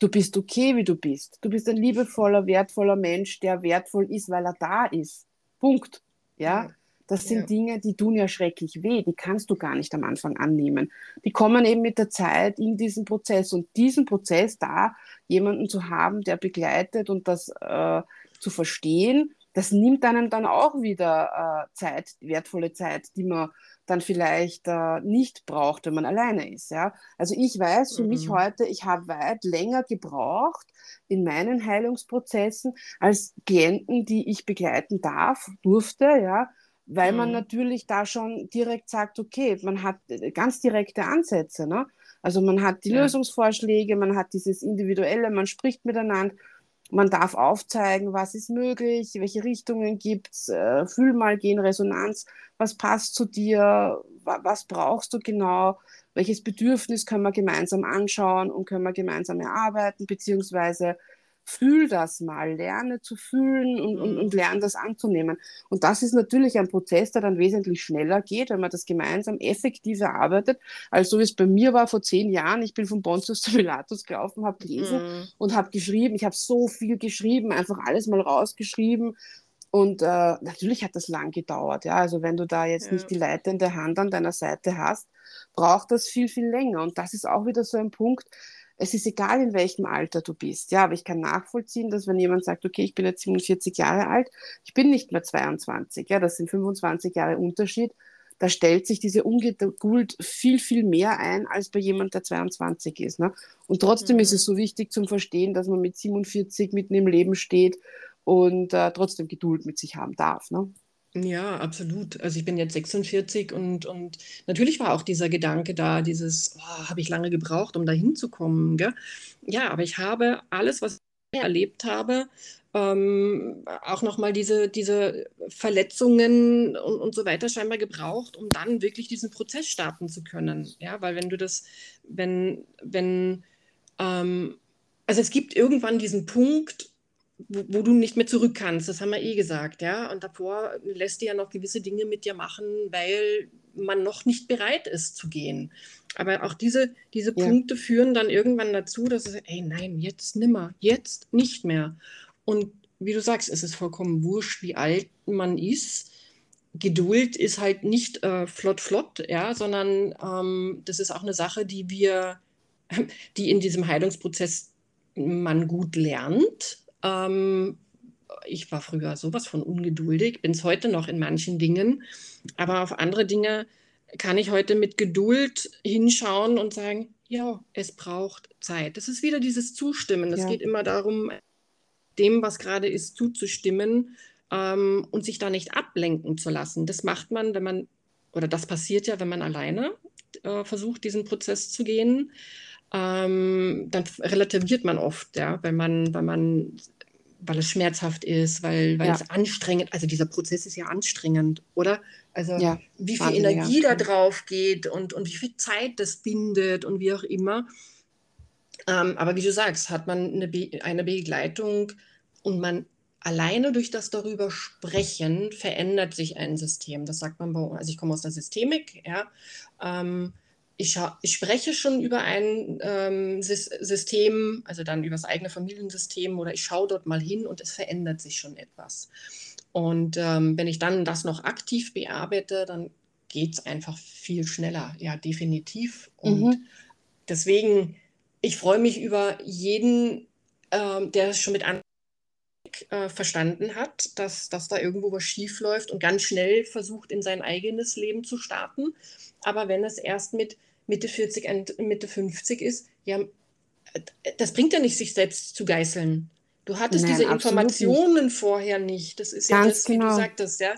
du bist okay, wie du bist. Du bist ein liebevoller, wertvoller Mensch, der wertvoll ist, weil er da ist. Punkt. Ja. Mhm. Das sind ja. Dinge, die tun ja schrecklich weh, die kannst du gar nicht am Anfang annehmen. Die kommen eben mit der Zeit in diesen Prozess und diesen Prozess da jemanden zu haben, der begleitet und das äh, zu verstehen, das nimmt einem dann auch wieder äh, Zeit, wertvolle Zeit, die man dann vielleicht äh, nicht braucht, wenn man alleine ist. Ja? Also ich weiß für mhm. mich heute, ich habe weit länger gebraucht in meinen Heilungsprozessen als Klienten, die ich begleiten darf, durfte, ja, weil mhm. man natürlich da schon direkt sagt, okay, man hat äh, ganz direkte Ansätze. Ne? Also man hat die ja. Lösungsvorschläge, man hat dieses Individuelle, man spricht miteinander, man darf aufzeigen, was ist möglich, welche Richtungen gibt es, äh, fühl mal, geh in Resonanz, was passt zu dir, was brauchst du genau, welches Bedürfnis können wir gemeinsam anschauen und können wir gemeinsam erarbeiten, beziehungsweise fühl das mal, lerne zu fühlen und, und, und mhm. lerne das anzunehmen. Und das ist natürlich ein Prozess, der dann wesentlich schneller geht, wenn man das gemeinsam effektiv erarbeitet, als so wie es bei mir war vor zehn Jahren. Ich bin von Pontius zu Pilatus gelaufen, habe gelesen mhm. und habe geschrieben. Ich habe so viel geschrieben, einfach alles mal rausgeschrieben. Und äh, natürlich hat das lang gedauert. Ja? Also wenn du da jetzt ja. nicht die leitende Hand an deiner Seite hast, braucht das viel, viel länger. Und das ist auch wieder so ein Punkt, es ist egal, in welchem Alter du bist. Ja, aber ich kann nachvollziehen, dass wenn jemand sagt, okay, ich bin jetzt 47 Jahre alt, ich bin nicht mehr 22, ja, das sind 25 Jahre Unterschied, da stellt sich diese Ungeduld viel, viel mehr ein als bei jemand, der 22 ist. Ne? Und trotzdem mhm. ist es so wichtig zum Verstehen, dass man mit 47 mitten im Leben steht und äh, trotzdem Geduld mit sich haben darf. Ne? Ja, absolut. Also ich bin jetzt 46 und, und natürlich war auch dieser Gedanke da, dieses, oh, habe ich lange gebraucht, um da hinzukommen. Ja, aber ich habe alles, was ich erlebt habe, ähm, auch nochmal diese, diese Verletzungen und, und so weiter scheinbar gebraucht, um dann wirklich diesen Prozess starten zu können. Ja, weil wenn du das, wenn, wenn, ähm, also es gibt irgendwann diesen Punkt, wo, wo, du nicht mehr zurück kannst. Das haben wir eh gesagt, ja. Und davor lässt dir ja noch gewisse Dinge mit dir machen, weil man noch nicht bereit ist zu gehen. Aber auch diese, diese ja. Punkte führen dann irgendwann dazu, dass es, ey, nein, jetzt nimmer, jetzt nicht mehr. Und wie du sagst, es ist vollkommen wurscht, wie alt man ist. Geduld ist halt nicht äh, flott, flott, ja, sondern ähm, das ist auch eine Sache, die wir, die in diesem Heilungsprozess man gut lernt, ähm, ich war früher sowas von ungeduldig, bin es heute noch in manchen Dingen, aber auf andere Dinge kann ich heute mit Geduld hinschauen und sagen, ja, es braucht Zeit. Das ist wieder dieses Zustimmen. Es ja. geht immer darum, dem, was gerade ist, zuzustimmen ähm, und sich da nicht ablenken zu lassen. Das macht man, wenn man, oder das passiert ja, wenn man alleine äh, versucht, diesen Prozess zu gehen ähm, dann relativiert man oft, ja, wenn man, wenn man, weil es schmerzhaft ist, weil, weil ja. es anstrengend, also dieser Prozess ist ja anstrengend, oder? Also ja, wie viel Energie da drauf geht und, und wie viel Zeit das bindet und wie auch immer. Ähm, aber wie du sagst, hat man eine, Be eine Begleitung und man alleine durch das darüber sprechen verändert sich ein System. Das sagt man bei, also ich komme aus der Systemik, ja. Ähm, ich, ich, spreche schon über ein ähm, System, also dann über das eigene Familiensystem oder ich schaue dort mal hin und es verändert sich schon etwas. Und ähm, wenn ich dann das noch aktiv bearbeite, dann geht es einfach viel schneller, ja, definitiv. Und mhm. deswegen, ich freue mich über jeden, ähm, der es schon mit an äh, verstanden hat, dass, dass da irgendwo was schief läuft und ganz schnell versucht, in sein eigenes Leben zu starten. Aber wenn es erst mit Mitte 40, Mitte 50 ist, ja, das bringt ja nicht, sich selbst zu geißeln. Du hattest Nein, diese Informationen nicht. vorher nicht. Das ist Ganz ja das, wie genau. du sagtest, ja.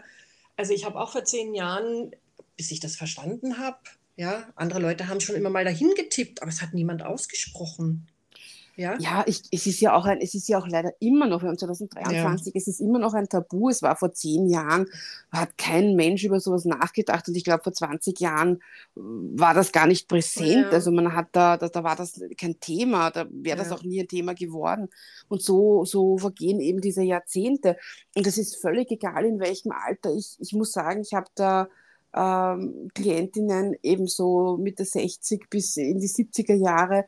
Also ich habe auch vor zehn Jahren, bis ich das verstanden habe, ja, andere Leute haben schon immer mal dahin getippt, aber es hat niemand ausgesprochen. Ja, ja ich, es, ist ja auch ein, es ist ja auch leider immer noch, wir haben 2023, ja. es ist immer noch ein Tabu. Es war vor zehn Jahren, hat kein Mensch über sowas nachgedacht und ich glaube, vor 20 Jahren äh, war das gar nicht präsent. Ja. Also man hat da, da, da war das kein Thema, da wäre das auch nie ein Thema geworden. Und so, so vergehen eben diese Jahrzehnte. Und es ist völlig egal, in welchem Alter. Ich, ich muss sagen, ich habe da ähm, Klientinnen ebenso Mitte 60 bis in die 70er Jahre,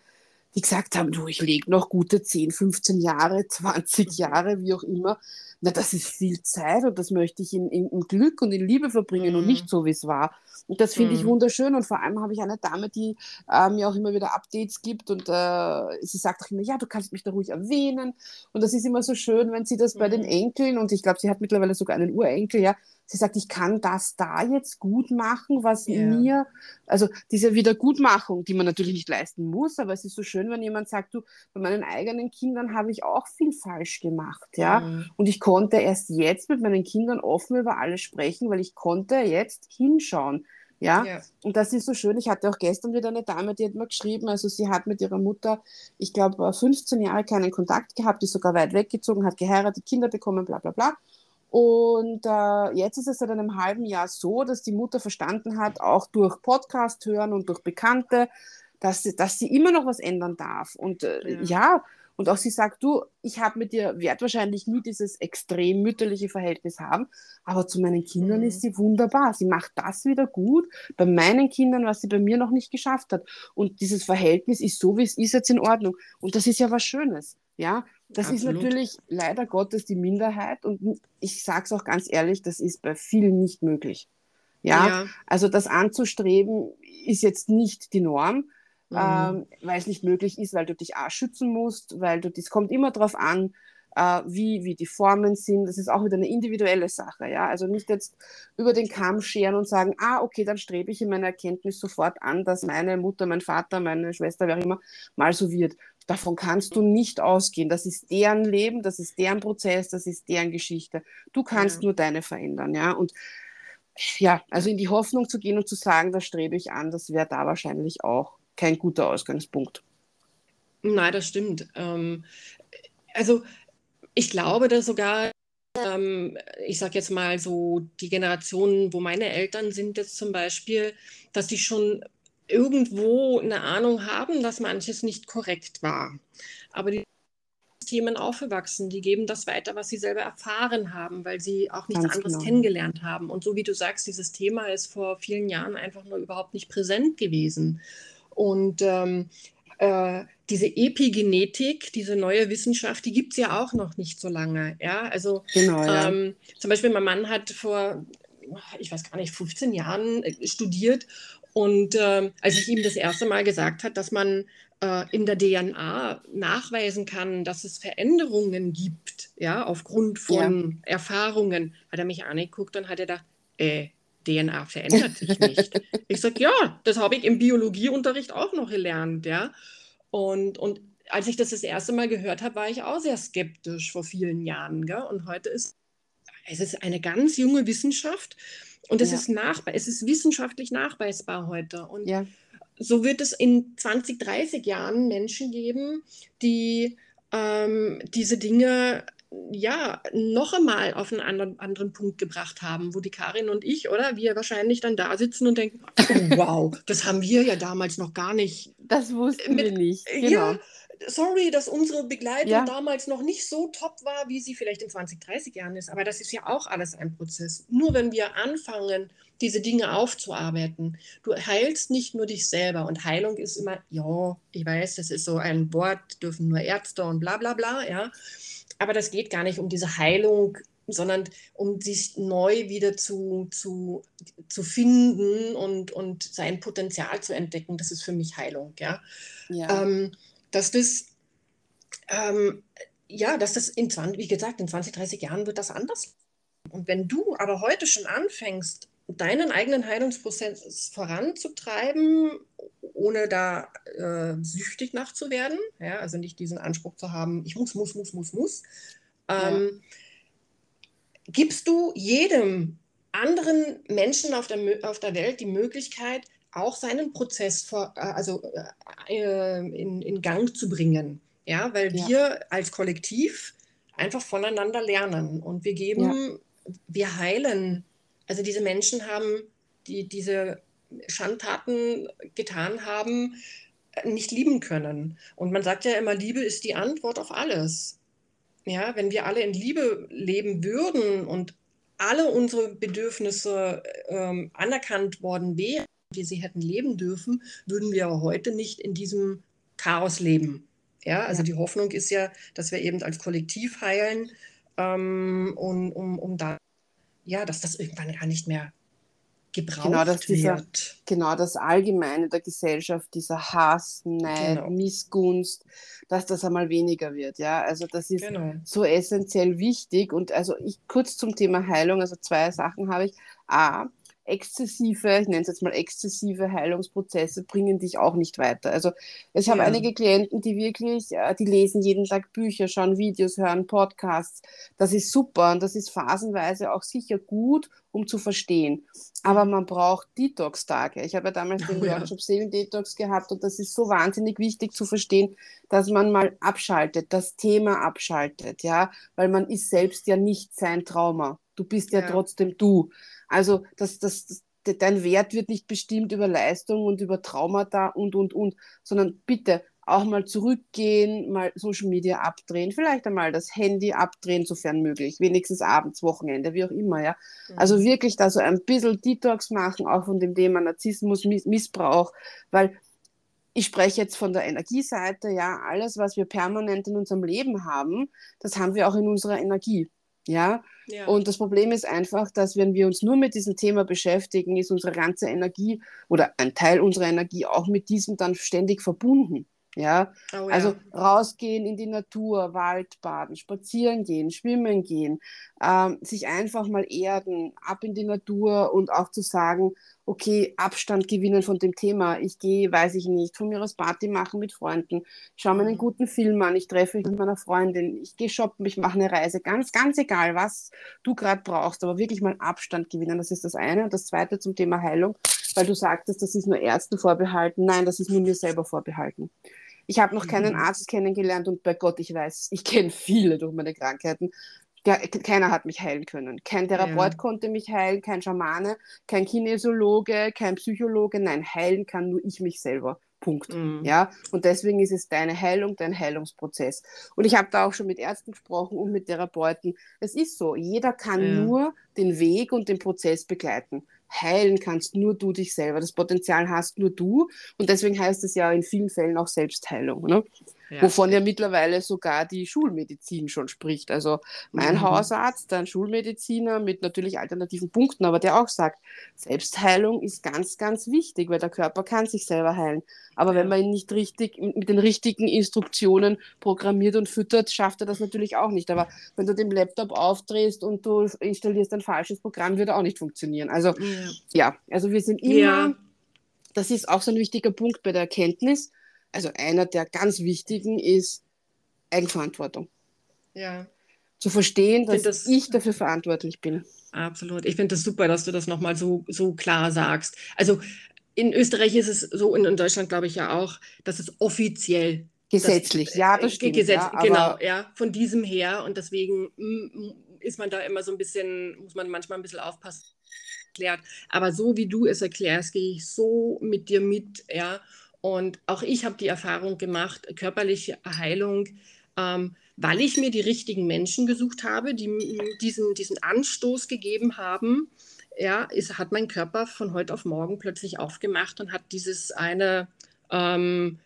die gesagt haben, du, ich lege noch gute 10, 15 Jahre, 20 Jahre, wie auch immer. Na, das ist viel Zeit und das möchte ich in, in, in Glück und in Liebe verbringen mhm. und nicht so, wie es war. Und das finde mhm. ich wunderschön und vor allem habe ich eine Dame, die äh, mir auch immer wieder Updates gibt und äh, sie sagt auch immer, ja, du kannst mich da ruhig erwähnen. Und das ist immer so schön, wenn sie das mhm. bei den mhm. Enkeln und ich glaube, sie hat mittlerweile sogar einen Urenkel, ja, sie sagt, ich kann das da jetzt gut machen, was yeah. mir, also diese Wiedergutmachung, die man natürlich nicht leisten muss, aber es ist so schön, wenn jemand sagt, du, bei meinen eigenen Kindern habe ich auch viel falsch gemacht, ja, mm. und ich konnte erst jetzt mit meinen Kindern offen über alles sprechen, weil ich konnte jetzt hinschauen. Ja? ja, und das ist so schön. Ich hatte auch gestern wieder eine Dame, die hat mir geschrieben, also sie hat mit ihrer Mutter, ich glaube, 15 Jahre keinen Kontakt gehabt, ist sogar weit weggezogen, hat geheiratet, Kinder bekommen, bla bla bla. Und äh, jetzt ist es seit einem halben Jahr so, dass die Mutter verstanden hat, auch durch Podcast hören und durch Bekannte, dass sie, dass sie immer noch was ändern darf. Und äh, ja. ja. und auch sie sagt, du, ich habe mit dir, werde wahrscheinlich nie dieses extrem mütterliche Verhältnis haben, aber zu meinen Kindern mhm. ist sie wunderbar. Sie macht das wieder gut bei meinen Kindern, was sie bei mir noch nicht geschafft hat. Und dieses Verhältnis ist so, wie es ist jetzt in Ordnung. Und das ist ja was Schönes. Ja, das Absolut. ist natürlich leider Gottes die Minderheit und ich sage es auch ganz ehrlich, das ist bei vielen nicht möglich. Ja, ja. also das anzustreben ist jetzt nicht die Norm, mhm. ähm, weil es nicht möglich ist, weil du dich auch schützen musst, weil du, das kommt immer darauf an, äh, wie, wie die Formen sind. Das ist auch wieder eine individuelle Sache. Ja, also nicht jetzt über den Kamm scheren und sagen, ah, okay, dann strebe ich in meiner Erkenntnis sofort an, dass meine Mutter, mein Vater, meine Schwester, wer auch immer, mal so wird. Davon kannst du nicht ausgehen. Das ist deren Leben, das ist deren Prozess, das ist deren Geschichte. Du kannst ja. nur deine verändern, ja. Und ja, also in die Hoffnung zu gehen und zu sagen, das strebe ich an, das wäre da wahrscheinlich auch kein guter Ausgangspunkt. Nein, das stimmt. Ähm, also ich glaube, dass sogar, ähm, ich sage jetzt mal so, die Generationen, wo meine Eltern sind jetzt zum Beispiel, dass die schon irgendwo eine Ahnung haben, dass manches nicht korrekt war. Aber die Themen aufgewachsen, die geben das weiter, was sie selber erfahren haben, weil sie auch nichts Ganz anderes genau. kennengelernt haben. Und so wie du sagst, dieses Thema ist vor vielen Jahren einfach nur überhaupt nicht präsent gewesen. Und ähm, äh, diese Epigenetik, diese neue Wissenschaft, die gibt es ja auch noch nicht so lange. Ja, also genau, ja. Ähm, zum Beispiel mein Mann hat vor, ich weiß gar nicht, 15 Jahren äh, studiert und äh, als ich ihm das erste Mal gesagt habe, dass man äh, in der DNA nachweisen kann, dass es Veränderungen gibt, ja, aufgrund von ja. Erfahrungen, hat er mich angeguckt und hat er gedacht, äh, DNA verändert sich nicht. ich sage, ja, das habe ich im Biologieunterricht auch noch gelernt, ja. Und, und als ich das das erste Mal gehört habe, war ich auch sehr skeptisch vor vielen Jahren. Gell? Und heute ist es ist eine ganz junge Wissenschaft und es ja. ist nachbar, es ist wissenschaftlich nachweisbar heute. Und ja. so wird es in 20, 30 Jahren Menschen geben, die ähm, diese Dinge ja noch einmal auf einen anderen, anderen Punkt gebracht haben, wo die Karin und ich, oder wir wahrscheinlich dann da sitzen und denken, oh, wow, das haben wir ja damals noch gar nicht. Das wussten mit, wir nicht. Genau. Ja, sorry, dass unsere Begleitung Ja. damals noch nicht so top war, wie sie vielleicht in 20, 30 Jahren ist. Aber das ist ja auch alles ein Prozess. Nur wenn wir anfangen, diese Dinge aufzuarbeiten, du heilst nicht nur dich selber. Und Heilung ist immer, ja, ich weiß, das ist so ein Wort, dürfen nur Ärzte und bla bla bla, ja. Aber das geht gar nicht um diese Heilung, sondern um sich neu wieder zu, zu, zu finden und, und sein Potenzial zu entdecken. Das ist für mich Heilung, ja Ja. ähm, dass das, ähm, ja, dass das in 20, wie gesagt, in 20, 30 Jahren wird das anders. Und wenn du aber heute schon anfängst, deinen eigenen Heilungsprozess voranzutreiben, ohne da äh, süchtig nachzuwerden, ja, also nicht diesen Anspruch zu haben, ich muss, muss, muss, muss, muss, ähm, gibst du jedem anderen Menschen auf der, auf der Welt die Möglichkeit, auch seinen Prozess vor, äh, also, äh, in, in Gang zu bringen. Ja, weil Ja. wir als Kollektiv einfach voneinander lernen und wir geben, wir heilen. Also diese Menschen haben, die diese Schandtaten getan haben, äh, nicht lieben können. Und man sagt ja immer, Liebe ist die Antwort auf alles. Ja, wenn wir alle in Liebe leben würden und alle unsere Bedürfnisse ähm, anerkannt worden wären, wir sie hätten leben dürfen, würden wir heute nicht in diesem Chaos leben. Ja, also Ja. die Hoffnung ist ja, dass wir eben als Kollektiv heilen ähm, und um, um da, ja, dass das irgendwann gar nicht mehr gebraucht Genau, dass dieser- wird. genau das Allgemeine der Gesellschaft, dieser Hass, Neid, Genau. Missgunst, dass das einmal weniger wird. Ja, also das ist Genau. so essentiell wichtig. Und also ich kurz zum Thema Heilung, also zwei Sachen habe ich. A, exzessive, ich nenne es jetzt mal exzessive Heilungsprozesse bringen dich auch nicht weiter. Also ich habe Ja. einige Klienten, die wirklich, äh, die lesen jeden Tag Bücher, schauen Videos, hören Podcasts. Das ist super und das ist phasenweise auch sicher gut, um zu verstehen. Aber man braucht Detox-Tage. Ich habe ja damals den Oh ja. Workshop Seelen-Detox gehabt und das ist so wahnsinnig wichtig zu verstehen, dass man mal abschaltet, das Thema abschaltet, ja, weil man ist selbst ja nicht sein Trauma. Du bist ja, Ja. trotzdem du. Also das, das, das, de- dein Wert wird nicht bestimmt über Leistung und über Traumata und, und, und, sondern bitte auch mal zurückgehen, mal Social Media abdrehen, vielleicht einmal das Handy abdrehen, sofern möglich, wenigstens abends, Wochenende, wie auch immer, ja. Also wirklich da so ein bisschen Detox machen, auch von dem Thema Narzissmus, Miss Missbrauch, weil ich spreche jetzt von der Energieseite, ja, alles, was wir permanent in unserem Leben haben, das haben wir auch in unserer Energie, ja. ja. Und das Problem ist einfach, dass wenn wir uns nur mit diesem Thema beschäftigen, ist unsere ganze Energie oder ein Teil unserer Energie auch mit diesem dann ständig verbunden. Ja, oh, also ja. rausgehen in die Natur, Wald baden, spazieren gehen, schwimmen gehen, ähm, sich einfach mal erden, ab in die Natur und auch zu sagen, okay, Abstand gewinnen von dem Thema. Ich gehe, weiß ich nicht, von mir aus Party machen mit Freunden, schaue mir einen Mhm. guten Film an, ich treffe mich mit meiner Freundin, ich gehe shoppen, ich mache eine Reise, ganz, ganz egal, was du gerade brauchst, aber wirklich mal Abstand gewinnen, das ist das eine. Und das zweite zum Thema Heilung, weil du sagtest, das ist nur Ärzten vorbehalten. Nein, das ist nur mir selber vorbehalten. Ich habe noch keinen Mhm. Arzt kennengelernt und bei Gott, ich weiß, ich kenne viele durch meine Krankheiten. Ja, keiner hat mich heilen können. Kein Therapeut Ja. konnte mich heilen, kein Schamane, kein Kinesiologe, kein Psychologe. Nein, heilen kann nur ich mich selber. Punkt. Mhm. Ja, und deswegen ist es deine Heilung, dein Heilungsprozess. Und ich habe da auch schon mit Ärzten gesprochen und mit Therapeuten. Es ist so, jeder kann Ja. nur den Weg und den Prozess begleiten. Heilen kannst nur du dich selber. Das Potenzial hast nur du. Und deswegen heißt es ja in vielen Fällen auch Selbstheilung. Ne? Ja. Wovon ja mittlerweile sogar die Schulmedizin schon spricht. Also mein Mhm. Hausarzt, ein Schulmediziner mit natürlich alternativen Punkten, aber der auch sagt, Selbstheilung ist ganz, ganz wichtig, weil der Körper kann sich selber heilen. Aber Ja. wenn man ihn nicht richtig mit den richtigen Instruktionen programmiert und füttert, schafft er das natürlich auch nicht. Aber wenn du den Laptop aufdrehst und du installierst ein falsches Programm, wird er auch nicht funktionieren. Also Ja. ja, also wir sind immer, Ja. das ist auch so ein wichtiger Punkt bei der Erkenntnis. Also einer der ganz wichtigen ist Eigenverantwortung. ja. Zu verstehen, Ich dass das- ich dafür verantwortlich bin. Absolut. Ich finde das super, dass du das nochmal so, so klar sagst. Also in Österreich ist es so, und in Deutschland glaube ich ja auch, dass es offiziell Gesetzlich, ja, das äh, stimmt. Gesetz, ja, genau, ja, von diesem her. Und deswegen mm, ist man da immer so ein bisschen, muss man manchmal ein bisschen aufpassen. Erklärt. Aber so wie du es erklärst, gehe ich so mit dir mit, ja. Und auch ich habe die Erfahrung gemacht, körperliche Heilung, ähm, weil ich mir die richtigen Menschen gesucht habe, die diesen, diesen Anstoß gegeben haben, ja, ist, hat mein Körper von heute auf morgen plötzlich aufgemacht und hat dieses eine ähm,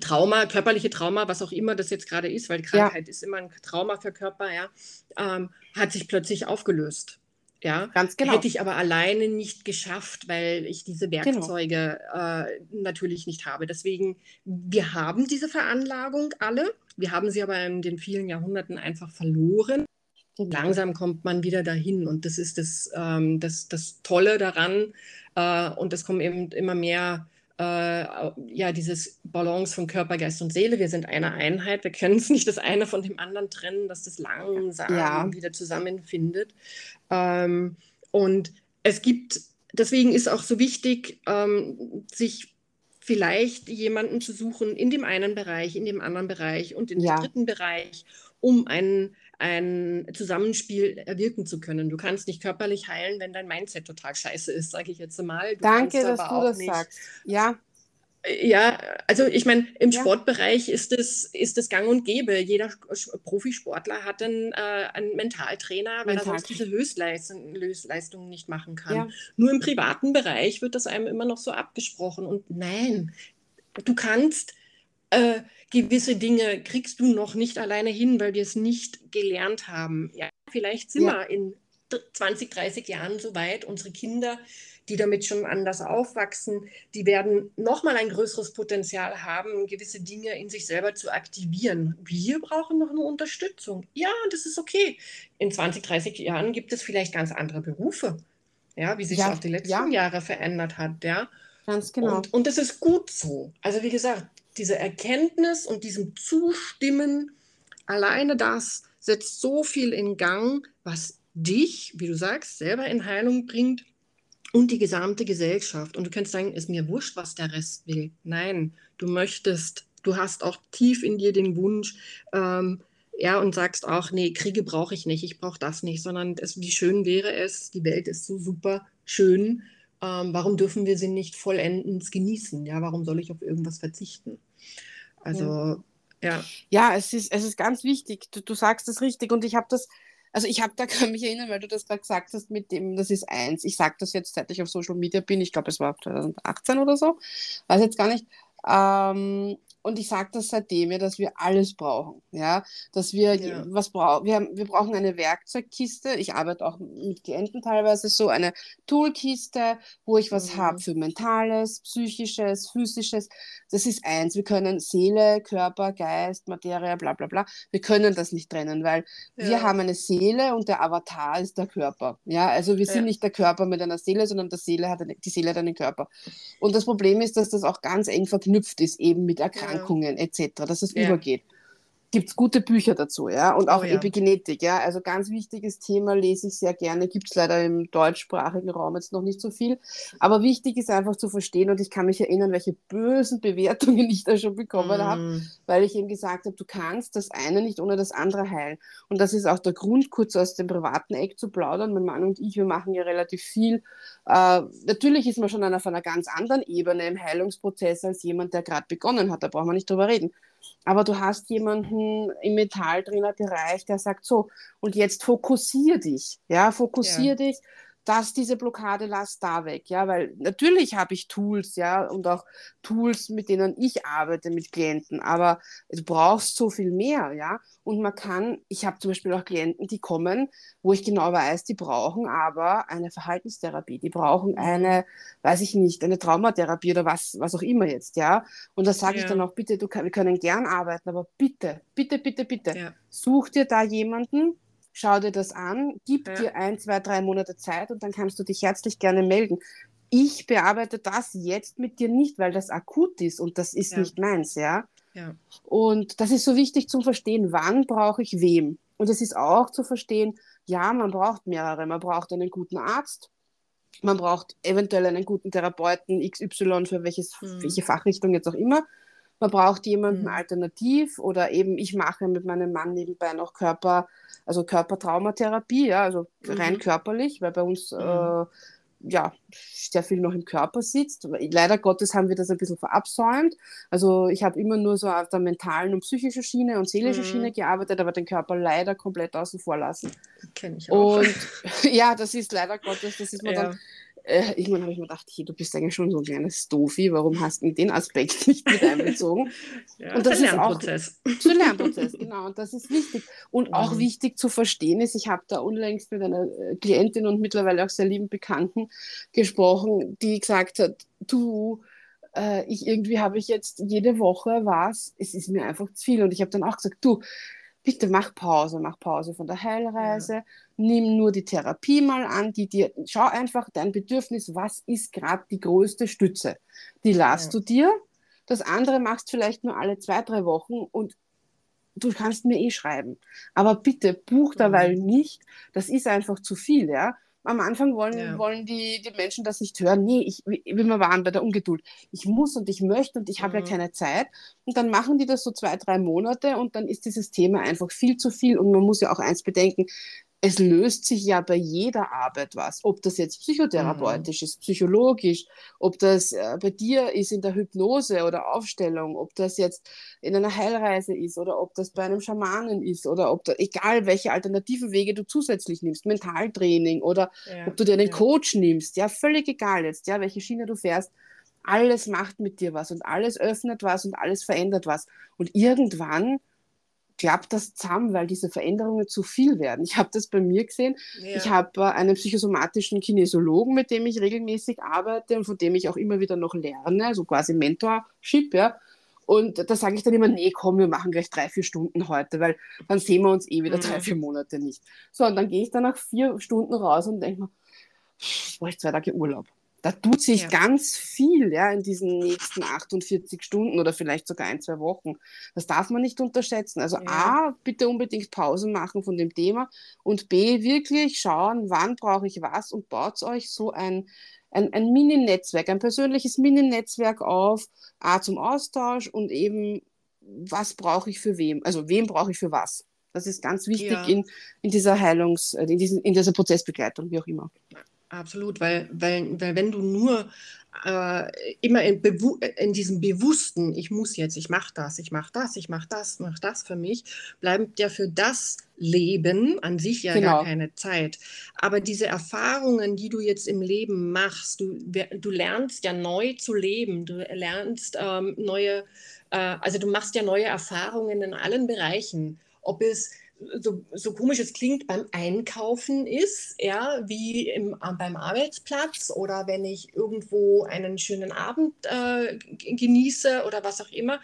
Trauma, körperliche Trauma, was auch immer das jetzt gerade ist, weil Krankheit ja. ist immer ein Trauma für Körper, ja, ähm, hat sich plötzlich aufgelöst. Ja, ganz genau. Hätte ich aber alleine nicht geschafft, weil ich diese genau. Werkzeuge genau. äh, natürlich nicht habe. Deswegen, wir haben diese Veranlagung alle. Wir haben sie aber in den vielen Jahrhunderten einfach verloren. Genau. Langsam kommt man wieder dahin und das ist das, ähm, das, das Tolle daran. Äh, und es kommen eben immer mehr äh, ja, dieses Balance von Körper, Geist und Seele. Wir sind eine Einheit. Wir können es nicht das eine von dem anderen trennen, dass das langsam ja. wieder zusammenfindet. Ähm, und es gibt, deswegen ist auch so wichtig, ähm, sich vielleicht jemanden zu suchen in dem einen Bereich, in dem anderen Bereich und in ja. dem dritten Bereich, um ein, ein Zusammenspiel erwirken zu können. Du kannst nicht körperlich heilen, wenn dein Mindset total scheiße ist, sage ich jetzt mal. Du Danke, dass du das nicht, sagst. Ja. Ja, also ich meine, im ja. Sportbereich ist es, ist es gang und gäbe. Jeder Profisportler hat einen, äh, einen Mentaltrainer, weil Mental. er sonst diese Höchstleistung, Höchstleistungen nicht machen kann. Ja. Nur im privaten Bereich wird das einem immer noch so abgesprochen. Und nein, du kannst äh, gewisse Dinge kriegst du noch nicht alleine hin, weil wir es nicht gelernt haben. Ja, vielleicht sind ja. wir in 20, 30 Jahren so weit, unsere Kinder die damit schon anders aufwachsen, die werden nochmal ein größeres Potenzial haben, gewisse Dinge in sich selber zu aktivieren. Wir brauchen noch eine Unterstützung. Ja, das ist okay. In 20, 30 Jahren gibt es vielleicht ganz andere Berufe, ja, wie sich ja, auch die letzten ja. Jahre verändert hat. Ja. Ganz genau. Und, und das ist gut so. Also wie gesagt, diese Erkenntnis und diesem Zustimmen, alleine das setzt so viel in Gang, was dich, wie du sagst, selber in Heilung bringt und die gesamte Gesellschaft. Und du könntest sagen, ist mir wurscht, was der Rest will. Nein, du möchtest, du hast auch tief in dir den Wunsch, ähm, ja, und sagst auch, nee, Kriege brauche ich nicht, ich brauche das nicht, sondern es, wie schön wäre es, die Welt ist so super schön, ähm, warum dürfen wir sie nicht vollendens genießen? Ja, warum soll ich auf irgendwas verzichten? Also, ja. Ja, es, ist, es ist ganz wichtig, du, du sagst das richtig und ich habe das, also ich habe da, kann mich erinnern, weil du das gerade gesagt hast, mit dem, das ist eins. Ich sage das jetzt, seit ich auf Social Media bin. Ich glaube, es war 2018 oder so. Weiß jetzt gar nicht. Ähm, und ich sage das seitdem ja, dass wir alles brauchen. Ja, dass wir ja. was brauchen. Wir, wir brauchen eine Werkzeugkiste. Ich arbeite auch mit Klienten teilweise so, eine Toolkiste, wo ich was mhm. habe für Mentales, Psychisches, Physisches. Das ist eins. Wir können Seele, Körper, Geist, Materie, bla bla bla. Wir können das nicht trennen, weil ja. wir haben eine Seele und der Avatar ist der Körper. Ja, also wir sind nicht der Körper mit einer Seele, sondern der Seele hat eine, die Seele hat einen Körper. Und das Problem ist, dass das auch ganz eng verknüpft ist, eben mit Erkrankungen. Erkrankungen etc., dass es übergeht. Gibt es gute Bücher dazu, ja, und auch oh, ja. Epigenetik, ja, also ganz wichtiges Thema, lese ich sehr gerne, gibt es leider im deutschsprachigen Raum jetzt noch nicht so viel, aber wichtig ist einfach zu verstehen und ich kann mich erinnern, welche bösen Bewertungen ich da schon bekommen mm. habe, weil ich eben gesagt habe, du kannst das eine nicht ohne das andere heilen. Und das ist auch der Grund, kurz aus dem privaten Eck zu plaudern, mein Mann und ich, wir machen ja relativ viel, äh, natürlich ist man schon auf einer ganz anderen Ebene im Heilungsprozess als jemand, der gerade begonnen hat, da brauchen wir nicht drüber reden, aber du hast jemanden im Metalltrainerbereich, der sagt so, und jetzt fokussier dich, ja, fokussier ja. dich, dass diese Blockade lass da weg, ja, weil natürlich habe ich Tools, ja, und auch Tools, mit denen ich arbeite mit Klienten, aber du brauchst so viel mehr, ja, und man kann, ich habe zum Beispiel auch Klienten, die kommen, wo ich genau weiß, die brauchen aber eine Verhaltenstherapie, die brauchen mhm. eine, weiß ich nicht, eine Traumatherapie oder was, was auch immer jetzt, ja, und da sage ja. ich dann auch, bitte, du, wir können gern arbeiten, aber bitte, bitte, bitte, bitte, ja. such dir da jemanden, schau dir das an, gib ja. dir ein, zwei, drei Monate Zeit und dann kannst du dich herzlich gerne melden. Ich bearbeite das jetzt mit dir nicht, weil das akut ist und das ist ja. nicht meins, ja? ja. Und das ist so wichtig zum Verstehen, wann brauche ich wem. Und es ist auch zu verstehen, ja, man braucht mehrere. Man braucht einen guten Arzt, man braucht eventuell einen guten Therapeuten XY für welches, mhm. welche Fachrichtung jetzt auch immer. Man braucht jemanden mhm. alternativ oder eben ich mache mit meinem Mann nebenbei noch Körper, also Körpertraumatherapie, ja, also mhm. rein körperlich, weil bei uns mhm. äh, ja, sehr viel noch im Körper sitzt. Leider Gottes haben wir das ein bisschen verabsäumt. Also ich habe immer nur so auf der mentalen und psychischen Schiene und seelischen mhm. Schiene gearbeitet, aber den Körper leider komplett außen vor lassen. Kenne ich auch. Und ja, das ist leider Gottes, das ist mir ja. dann äh, irgendwann habe ich mir gedacht, hey, du bist eigentlich schon so ein kleines Dofi, warum hast du den Aspekt nicht mit einbezogen? ja, und das ist Lernprozess. auch ein Lernprozess, genau, und das ist wichtig. Und mhm. auch wichtig zu verstehen ist, ich habe da unlängst mit einer äh, Klientin und mittlerweile auch sehr lieben Bekannten gesprochen, die gesagt hat, du, äh, ich irgendwie habe ich jetzt jede Woche was, es ist mir einfach zu viel. Und ich habe dann auch gesagt, du, bitte mach Pause, mach Pause von der Heilreise, ja. nimm nur die Therapie mal an, die dir, schau einfach dein Bedürfnis, was ist gerade die größte Stütze. Die lasst ja. du dir, das andere machst vielleicht nur alle zwei, drei Wochen und du kannst mir eh schreiben. Aber bitte buch mhm. nicht, das ist einfach zu viel, ja. Am Anfang wollen, ja. wollen die, die Menschen das nicht hören. Nee, ich, will mal waren bei der Ungeduld. Ich muss und ich möchte und ich habe mhm. ja keine Zeit. Und dann machen die das so zwei, drei Monate und dann ist dieses Thema einfach viel zu viel. Und man muss ja auch eins bedenken, es löst sich ja bei jeder Arbeit was. Ob das jetzt psychotherapeutisch mhm. ist, psychologisch, ob das äh, bei dir ist in der Hypnose oder Aufstellung, ob das jetzt in einer Heilreise ist oder ob das bei einem Schamanen ist oder ob da, egal welche alternativen Wege du zusätzlich nimmst, Mentaltraining oder ja. ob du dir einen ja. Coach nimmst, ja, völlig egal jetzt, ja, welche Schiene du fährst. Alles macht mit dir was und alles öffnet was und alles verändert was. Und irgendwann klappt das zusammen, weil diese Veränderungen zu viel werden. Ich habe das bei mir gesehen. Ja. Ich habe äh, einen psychosomatischen Kinesiologen, mit dem ich regelmäßig arbeite und von dem ich auch immer wieder noch lerne, also quasi Mentorship, ja. Und da sage ich dann immer, nee, komm, wir machen gleich drei, vier Stunden heute, weil dann sehen wir uns eh wieder mhm. drei, vier Monate nicht. So, und dann gehe ich dann nach vier Stunden raus und denke mir, ich brauche zwei Tage Urlaub. Da tut sich ja. ganz viel ja, in diesen nächsten 48 Stunden oder vielleicht sogar ein, zwei Wochen. Das darf man nicht unterschätzen. Also ja. A, bitte unbedingt Pausen machen von dem Thema und B, wirklich schauen, wann brauche ich was und baut euch so ein, ein, ein Mini-Netzwerk, ein persönliches Mini-Netzwerk auf, A, zum Austausch und eben, was brauche ich für wem, also wem brauche ich für was. Das ist ganz wichtig ja. in, in dieser Heilungs-, in, diesen, in dieser Prozessbegleitung, wie auch immer. Absolut, weil, weil, weil wenn du nur äh, immer in, in, diesem bewussten, ich muss jetzt, ich mache das, ich mache das, ich mache das, mache das für mich, bleibt ja für das Leben an sich ja genau. gar keine Zeit. Aber diese Erfahrungen, die du jetzt im Leben machst, du, du lernst ja neu zu leben, du lernst ähm, neue, äh, also du machst ja neue Erfahrungen in allen Bereichen, ob es so, so komisch es klingt, beim Einkaufen ist, ja, wie im, beim Arbeitsplatz oder wenn ich irgendwo einen schönen Abend äh, genieße oder was auch immer.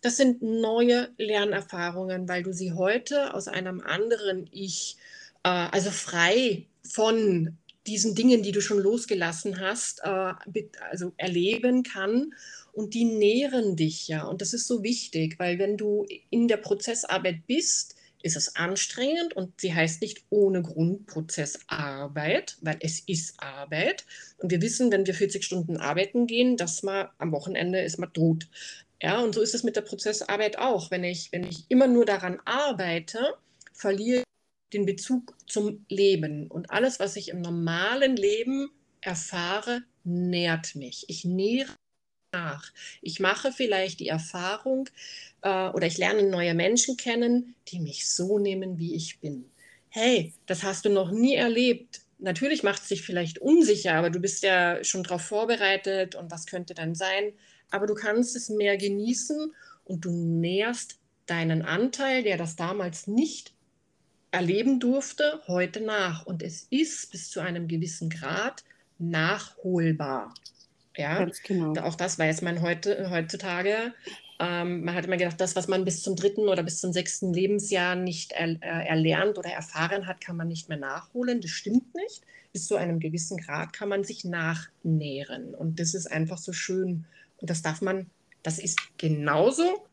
Das sind neue Lernerfahrungen, weil du sie heute aus einem anderen Ich, äh, also frei von diesen Dingen, die du schon losgelassen hast, äh, also erleben kann und die nähren dich ja. Und das ist so wichtig, weil wenn du in der Prozessarbeit bist, ist es anstrengend und sie heißt nicht ohne Grund Prozessarbeit, weil es ist Arbeit. Und wir wissen, wenn wir 40 Stunden arbeiten gehen, dass man am Wochenende ist man tot. Ja, und so ist es mit der Prozessarbeit auch. Wenn ich, wenn ich immer nur daran arbeite, verliere ich den Bezug zum Leben. Und alles, was ich im normalen Leben erfahre, nährt mich. Ich nähere nach. Ich mache vielleicht die Erfahrung äh, oder ich lerne neue Menschen kennen, die mich so nehmen, wie ich bin. Hey, das hast du noch nie erlebt. Natürlich macht es dich vielleicht unsicher, aber du bist ja schon darauf vorbereitet und was könnte dann sein. Aber du kannst es mehr genießen und du nährst deinen Anteil, der das damals nicht erleben durfte, heute nach. Und es ist bis zu einem gewissen Grad nachholbar. Ja, Ganz genau. Auch das weiß man heute, heutzutage. Ähm, man hat immer gedacht, das, was man bis zum dritten oder bis zum sechsten Lebensjahr nicht er, äh, erlernt oder erfahren hat, kann man nicht mehr nachholen. Das stimmt nicht. Bis zu einem gewissen Grad kann man sich nachnähren. Und das ist einfach so schön. Und das darf man, das ist genauso,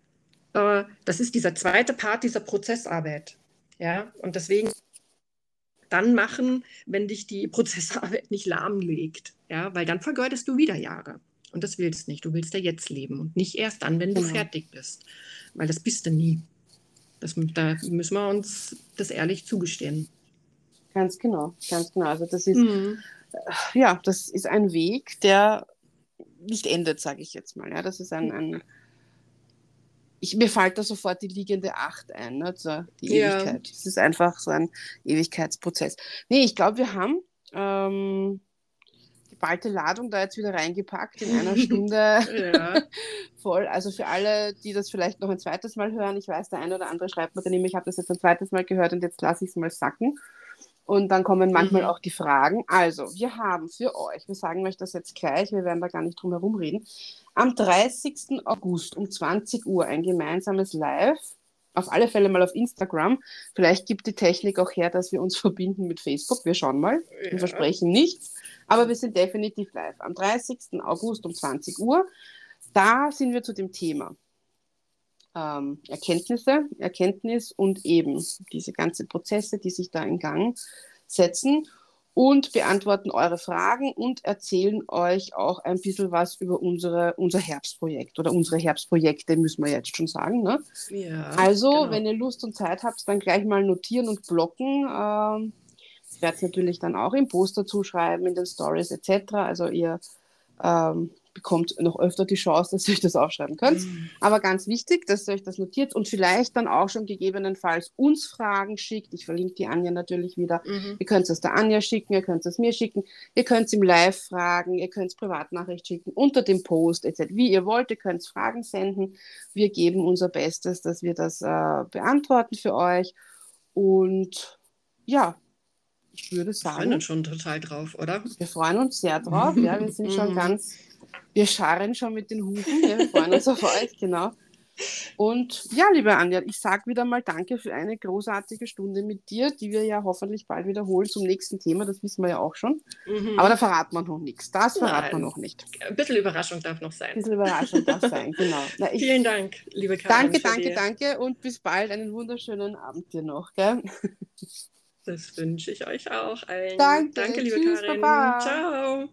äh, das ist dieser zweite Part dieser Prozessarbeit. Ja, und deswegen dann machen, wenn dich die Prozessarbeit nicht lahmlegt. Ja, weil dann vergeudest du wieder Jahre. Und das willst du nicht. Du willst ja jetzt leben und nicht erst dann, wenn du genau. fertig bist. Weil das bist du nie. Das, da müssen wir uns das ehrlich zugestehen. Ganz genau, ganz genau. Also das ist, mhm. ja, das ist ein Weg, der nicht endet, sage ich jetzt mal. Ja, das ist ein, ein ich, mir fällt da sofort die liegende Acht ein, ne, also die ja. Ewigkeit. Es ist einfach so ein Ewigkeitsprozess. Nee, ich glaube, wir haben ähm, geballte Ladung da jetzt wieder reingepackt in einer Stunde voll. Also für alle, die das vielleicht noch ein zweites Mal hören, ich weiß, der eine oder andere schreibt mir dann immer, ich habe das jetzt ein zweites Mal gehört und jetzt lasse ich es mal sacken. Und dann kommen manchmal mhm. auch die Fragen. Also, wir haben für euch, wir sagen euch das jetzt gleich, wir werden da gar nicht drum herum reden, am 30. August um 20 Uhr ein gemeinsames Live. Auf alle Fälle mal auf Instagram. Vielleicht gibt die Technik auch her, dass wir uns verbinden mit Facebook. Wir schauen mal. Ja. Wir versprechen nichts. Aber wir sind definitiv live. Am 30. August um 20 Uhr. Da sind wir zu dem Thema ähm, Erkenntnisse, Erkenntnis und eben diese ganzen Prozesse, die sich da in Gang setzen und beantworten eure Fragen und erzählen euch auch ein bisschen was über unsere, unser Herbstprojekt oder unsere Herbstprojekte, müssen wir jetzt schon sagen. Ne? Ja, also, genau. wenn ihr Lust und Zeit habt, dann gleich mal notieren und blocken. Ähm, ich werde es natürlich dann auch im Poster zuschreiben, in den Stories etc. Also ihr ähm, bekommt noch öfter die Chance, dass ihr euch das aufschreiben könnt. Mhm. Aber ganz wichtig, dass ihr euch das notiert und vielleicht dann auch schon gegebenenfalls uns Fragen schickt. Ich verlinke die Anja natürlich wieder. Mhm. Ihr könnt es der Anja schicken, ihr könnt es mir schicken, ihr könnt es im Live fragen, ihr könnt es Privatnachricht schicken, unter dem Post etc. Wie ihr wollt, ihr könnt Fragen senden. Wir geben unser Bestes, dass wir das äh, beantworten für euch. Und ja, ich würde sagen. Wir freuen uns schon total drauf, oder? Wir freuen uns sehr drauf, ja. Wir sind schon mhm. ganz wir scharren schon mit den Hufen. Wir freuen uns auf euch, genau. Und ja, liebe Anja, ich sage wieder mal Danke für eine großartige Stunde mit dir, die wir ja hoffentlich bald wiederholen zum nächsten Thema. Das wissen wir ja auch schon. Mhm. Aber da verraten wir noch nichts. Das verraten wir noch nicht. Ein bisschen Überraschung darf noch sein. Ein bisschen Überraschung darf sein, genau. Na, ich, Vielen Dank, liebe Karin. Danke, danke, dir. danke und bis bald. Einen wunderschönen Abend dir noch. Gell? Das wünsche ich euch auch allen. Danke, danke liebe Tschüss, Karin. Baba. Ciao.